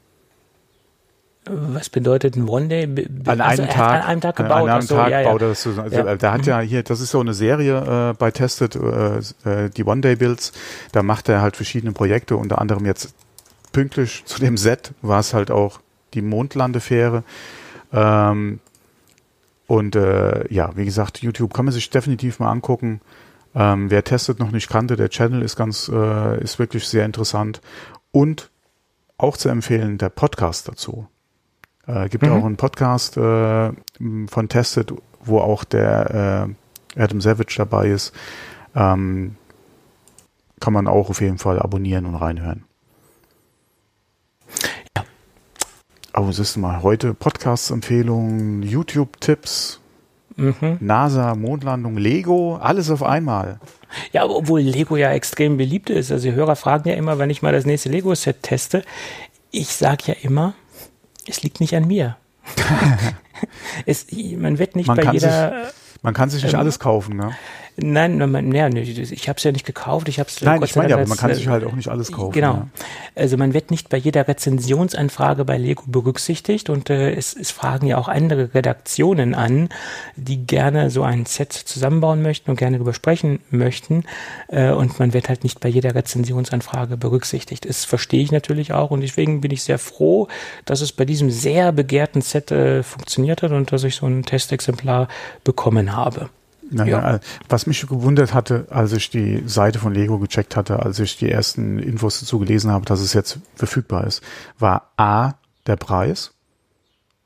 Was bedeutet ein One-Day? An also einem Tag, an einem Tag gebaut. An einem so, Tag ja, baut er das so. Also ja. Der hat mhm. ja hier, das ist so eine Serie äh, bei Tested, äh, äh, die One-Day-Builds. Da macht er halt verschiedene Projekte, unter anderem jetzt pünktlich zu dem Set war es halt auch die Mondlandefähre. Ähm, und äh, ja, wie gesagt, YouTube kann man sich definitiv mal angucken. Ähm, wer testet noch nicht kannte, der Channel ist ganz, äh, ist wirklich sehr interessant. Und auch zu empfehlen, der Podcast dazu. Äh, gibt mhm. auch einen Podcast äh, von Tested, wo auch der äh, Adam Savage dabei ist. Ähm, kann man auch auf jeden Fall abonnieren und reinhören. Aber es ist mal heute Podcast-Empfehlungen, YouTube-Tipps, Mhm. NASA, Mondlandung, Lego, alles auf einmal. Ja, obwohl Lego ja extrem beliebt ist. Also die Hörer fragen ja immer, wenn ich mal das nächste Lego-Set teste. Ich sage ja immer, es liegt nicht an mir. es, man wird nicht man bei jeder. Sich, man kann sich nicht ähm, alles kaufen, ne? Nein, nein, nein ich habe es ja nicht gekauft. Ich hab's Nein, ich meine, aber man kann sich halt auch nicht alles kaufen. Genau. Ja. Also man wird nicht bei jeder Rezensionsanfrage bei Lego berücksichtigt und äh, es, es fragen ja auch andere Redaktionen an, die gerne so ein Set zusammenbauen möchten und gerne darüber sprechen möchten äh, und man wird halt nicht bei jeder Rezensionsanfrage berücksichtigt. Das verstehe ich natürlich auch und deswegen bin ich sehr froh, dass es bei diesem sehr begehrten Set äh, funktioniert hat und dass ich so ein Testexemplar bekommen habe. Naja, ja. Was mich gewundert hatte, als ich die Seite von Lego gecheckt hatte, als ich die ersten Infos dazu gelesen habe, dass es jetzt verfügbar ist, war A, der Preis.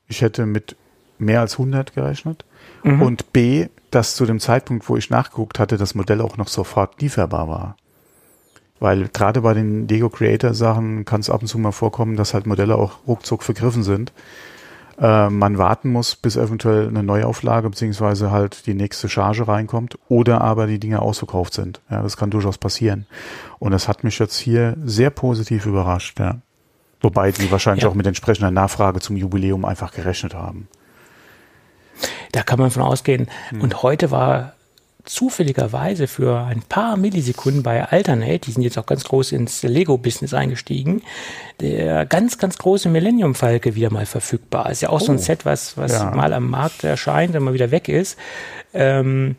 Ich hätte mit mehr als 100 gerechnet. Mhm. Und B, dass zu dem Zeitpunkt, wo ich nachgeguckt hatte, das Modell auch noch sofort lieferbar war. Weil gerade bei den Lego Creator Sachen kann es ab und zu mal vorkommen, dass halt Modelle auch ruckzuck vergriffen sind äh, man warten muss, bis eventuell eine Neuauflage beziehungsweise halt die nächste Charge reinkommt oder aber die Dinge ausverkauft sind. Ja, das kann durchaus passieren. Und das hat mich jetzt hier sehr positiv überrascht. Ja. Wobei die wahrscheinlich ja. auch mit entsprechender Nachfrage zum Jubiläum einfach gerechnet haben. Da kann man von ausgehen. Hm. Und heute war zufälligerweise für ein paar Millisekunden bei Alternate, die sind jetzt auch ganz groß ins Lego-Business eingestiegen, der ganz, ganz große Millennium Falke wieder mal verfügbar. Ist ja auch oh, so ein oh. Set, was, was ja. mal am Markt erscheint und mal wieder weg ist. Ähm,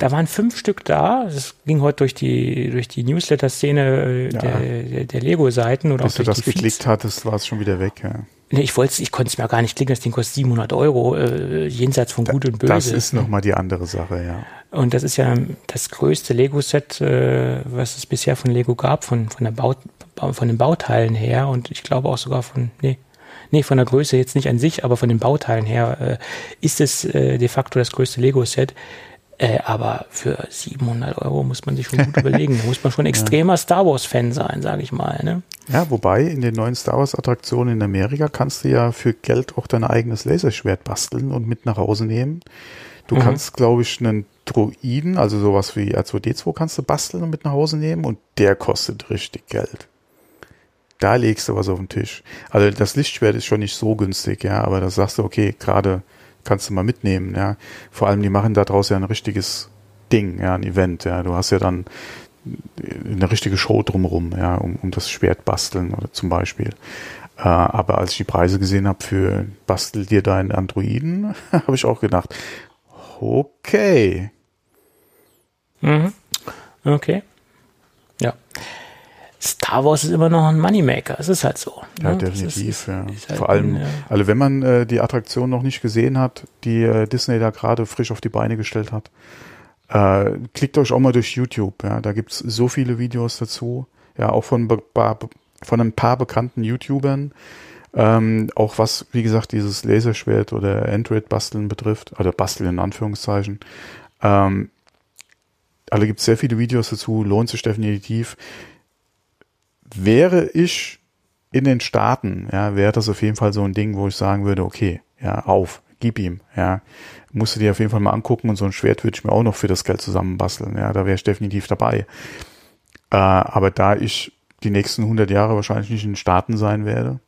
da waren fünf Stück da. Das ging heute durch die, durch die Newsletter-Szene äh, ja. der, der, der Lego-Seiten. Bis du das geklickt hattest, war es schon wieder weg. Ja. Nee, ich wollte ich konnte es mir gar nicht klicken, das Ding kostet 700 Euro, äh, jenseits von Gut und Böse. Das ist nochmal die andere Sache, ja. Und das ist ja das größte Lego-Set, äh, was es bisher von Lego gab, von, von, der Bau, von den Bauteilen her und ich glaube auch sogar von, nee, nee, von der Größe jetzt nicht an sich, aber von den Bauteilen her äh, ist es äh, de facto das größte Lego-Set. Äh, aber für 700 Euro muss man sich schon gut überlegen. Da muss man schon extremer ja. Star Wars-Fan sein, sage ich mal. Ne? Ja, wobei in den neuen Star Wars-Attraktionen in Amerika kannst du ja für Geld auch dein eigenes Laserschwert basteln und mit nach Hause nehmen. Du mhm. kannst, glaube ich, einen Droiden, also sowas wie R2D2 kannst du basteln und mit nach Hause nehmen und der kostet richtig Geld. da legst du was auf den Tisch. Also das Lichtschwert ist schon nicht so günstig, ja, aber da sagst du, okay, gerade kannst du mal mitnehmen, ja. Vor allem, die machen da draus ja ein richtiges Ding, ja, ein Event, ja. Du hast ja dann eine richtige Show drumherum, ja, um, um das Schwert basteln oder zum Beispiel. Äh, aber als ich die Preise gesehen habe für bastel dir deinen Androiden, habe ich auch gedacht, okay. Mhm. Okay. Ja. Star Wars ist immer noch ein Moneymaker. Es ist halt so. Ja, ne? definitiv. Ist, ja. ist halt Vor allem, ein, äh, also wenn man äh, die Attraktion noch nicht gesehen hat, die äh, Disney da gerade frisch auf die Beine gestellt hat, äh, klickt euch auch mal durch YouTube. Ja, da gibt's so viele Videos dazu. Ja, auch von, von ein paar bekannten YouTubern. Ähm, auch was, wie gesagt, dieses Laserschwert oder Android-Basteln betrifft, oder Basteln in Anführungszeichen. Ähm, also gibt's sehr viele Videos dazu, lohnt sich definitiv. Wäre ich in den Staaten, ja, wäre das auf jeden Fall so ein Ding, wo ich sagen würde, okay, ja, auf, gib ihm, ja. Musst du dir auf jeden Fall mal angucken und so ein Schwert würde ich mir auch noch für das Geld zusammenbasteln, ja, da wäre ich definitiv dabei. Äh, aber da ich die nächsten 100 Jahre wahrscheinlich nicht in den Staaten sein werde,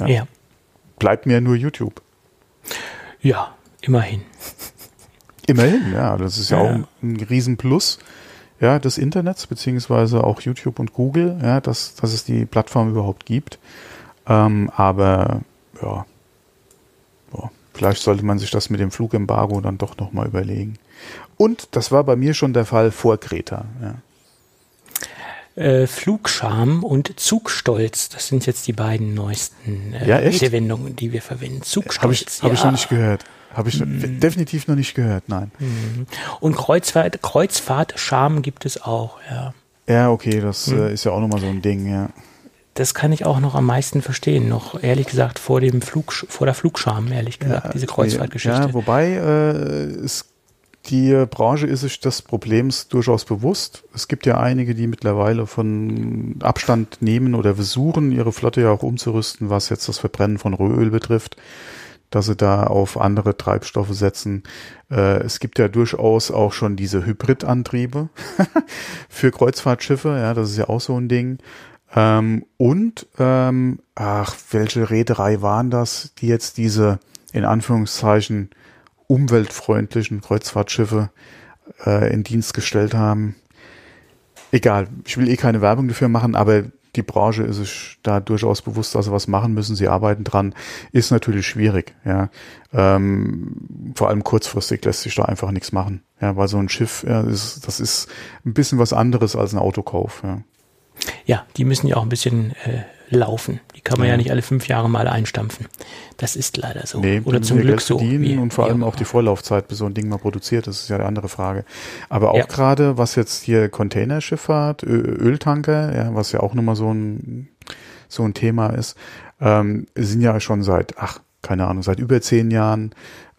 ja. ja. bleibt mir nur YouTube. ja, immerhin. Immerhin, ja, das ist ja, Ja. auch ein Riesenplus ja, des Internets, beziehungsweise auch YouTube und Google, ja, dass, dass es die Plattform überhaupt gibt. Ähm, aber ja, ja, vielleicht sollte man sich das mit dem Flugembargo dann doch nochmal überlegen. Und das war bei mir schon der Fall vor Kreta. Ja. Äh, Flugscham und Zugstolz, das sind jetzt die beiden neuesten äh, Ja? Redewendungen, die wir verwenden. Zugstolz. Habe ich, hab ich noch nicht gehört. Habe ich Hm. definitiv noch nicht gehört, nein. Und Kreuzfahrt, Kreuzfahrtscham gibt es auch, ja. Ja, okay, das Hm. äh, ist ja auch nochmal so ein Ding, ja. Das kann ich auch noch am meisten verstehen, noch ehrlich gesagt vor dem Flug, vor der Flugscham, ehrlich gesagt, diese Kreuzfahrtgeschichte. Ja, wobei äh, es, die Branche ist sich des Problems durchaus bewusst. Es gibt ja einige, die mittlerweile von Abstand nehmen oder versuchen, ihre Flotte ja auch umzurüsten, was jetzt das Verbrennen von Rohöl betrifft, dass sie da auf andere Treibstoffe setzen. Äh, es gibt ja durchaus auch schon diese Hybridantriebe für Kreuzfahrtschiffe, ja, das ist ja auch so ein Ding. Ähm, und, ähm, ach, welche Reederei waren das, die jetzt diese, in Anführungszeichen, umweltfreundlichen Kreuzfahrtschiffe äh, in Dienst gestellt haben? Egal, ich will eh keine Werbung dafür machen, aber die Branche ist sich da durchaus bewusst, dass sie was machen müssen. Sie arbeiten dran. Ist natürlich schwierig, ja. Ähm, vor allem kurzfristig lässt sich da einfach nichts machen. Ja, weil so ein Schiff, ja, ist, das ist ein bisschen was anderes als ein Autokauf, ja. Ja, die müssen ja auch ein bisschen äh, laufen. Kann man ja. Ja. nicht alle fünf Jahre mal einstampfen. Das ist leider so. Nee, Oder zum Glück Geld so. wie- und vor allem auch die Vorlaufzeit, bis so ein Ding mal produziert ist, ist ja eine andere Frage. Aber auch Ja. gerade, was jetzt hier Containerschifffahrt, Ö Öltanker, ja, was ja auch nochmal so ein, so ein Thema ist, ähm, sind ja schon seit, ach, keine Ahnung, seit über zehn Jahren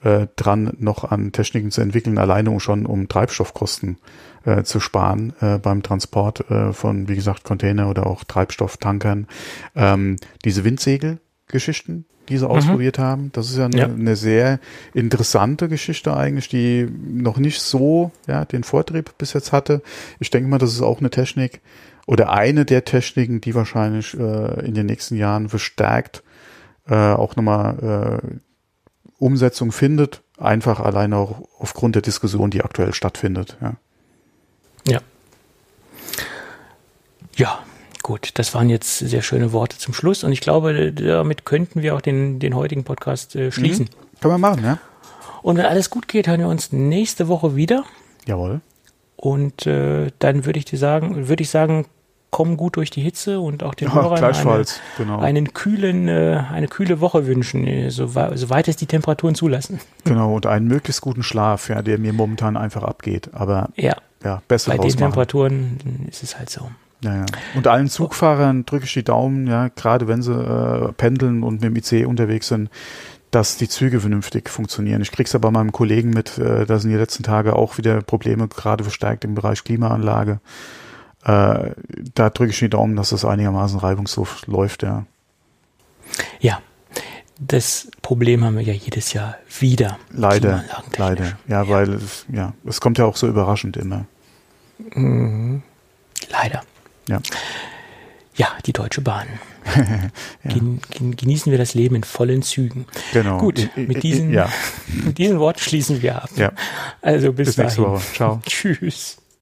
äh, dran, noch an Techniken zu entwickeln, alleine um schon um Treibstoffkosten äh, zu sparen äh, beim Transport äh, von, wie gesagt, Container oder auch Treibstofftankern. Ähm, diese Windsegelgeschichten, die sie ausprobiert haben, das ist ja eine, Ja. eine sehr interessante Geschichte eigentlich, die noch nicht so ja, den Vortrieb bis jetzt hatte. Ich denke mal, das ist auch eine Technik oder eine der Techniken, die wahrscheinlich äh, in den nächsten Jahren verstärkt äh, auch nochmal äh, Umsetzung findet, einfach alleine auch aufgrund der Diskussion, die aktuell stattfindet. Ja. Ja. Ja, gut. Das waren jetzt sehr schöne Worte zum Schluss und ich glaube, damit könnten wir auch den, den heutigen Podcast äh, schließen. Mhm. Kann man machen, ja? Und wenn alles gut geht, hören wir uns nächste Woche wieder. Jawohl. Und äh, dann würde ich dir sagen, würde ich sagen, komm gut durch die Hitze und auch den Ja, Hörern eine, gleichfalls, genau. einen kühlen, äh, eine kühle Woche wünschen, äh, so, soweit es die Temperaturen zulassen. Genau, und einen möglichst guten Schlaf, ja, der mir momentan einfach abgeht. Aber Ja, ja, besser bei den rausmachen. Temperaturen ist es halt so. Ja, ja. Und allen Zugfahrern drücke ich die Daumen, ja, gerade wenn sie äh, pendeln und mit dem IC unterwegs sind, dass die Züge vernünftig funktionieren. Ich krieg's ja bei meinem Kollegen mit, äh, da sind die letzten Tage auch wieder Probleme gerade verstärkt im Bereich Klimaanlage. Äh, da drücke ich die Daumen, dass das einigermaßen reibungslos läuft, ja. Ja, das Problem haben wir ja jedes Jahr wieder. Leider, leider. Ja, weil es, ja, es kommt ja auch so überraschend immer. Mhm. Leider. Ja. Ja, die Deutsche Bahn. ja. Gen, gen, genießen wir das Leben in vollen Zügen. Genau. Gut, mit diesen, ja. mit diesen Worten schließen wir ab. Ja. Also bis, bis nächste dahin. Woche. Ciao. Tschüss.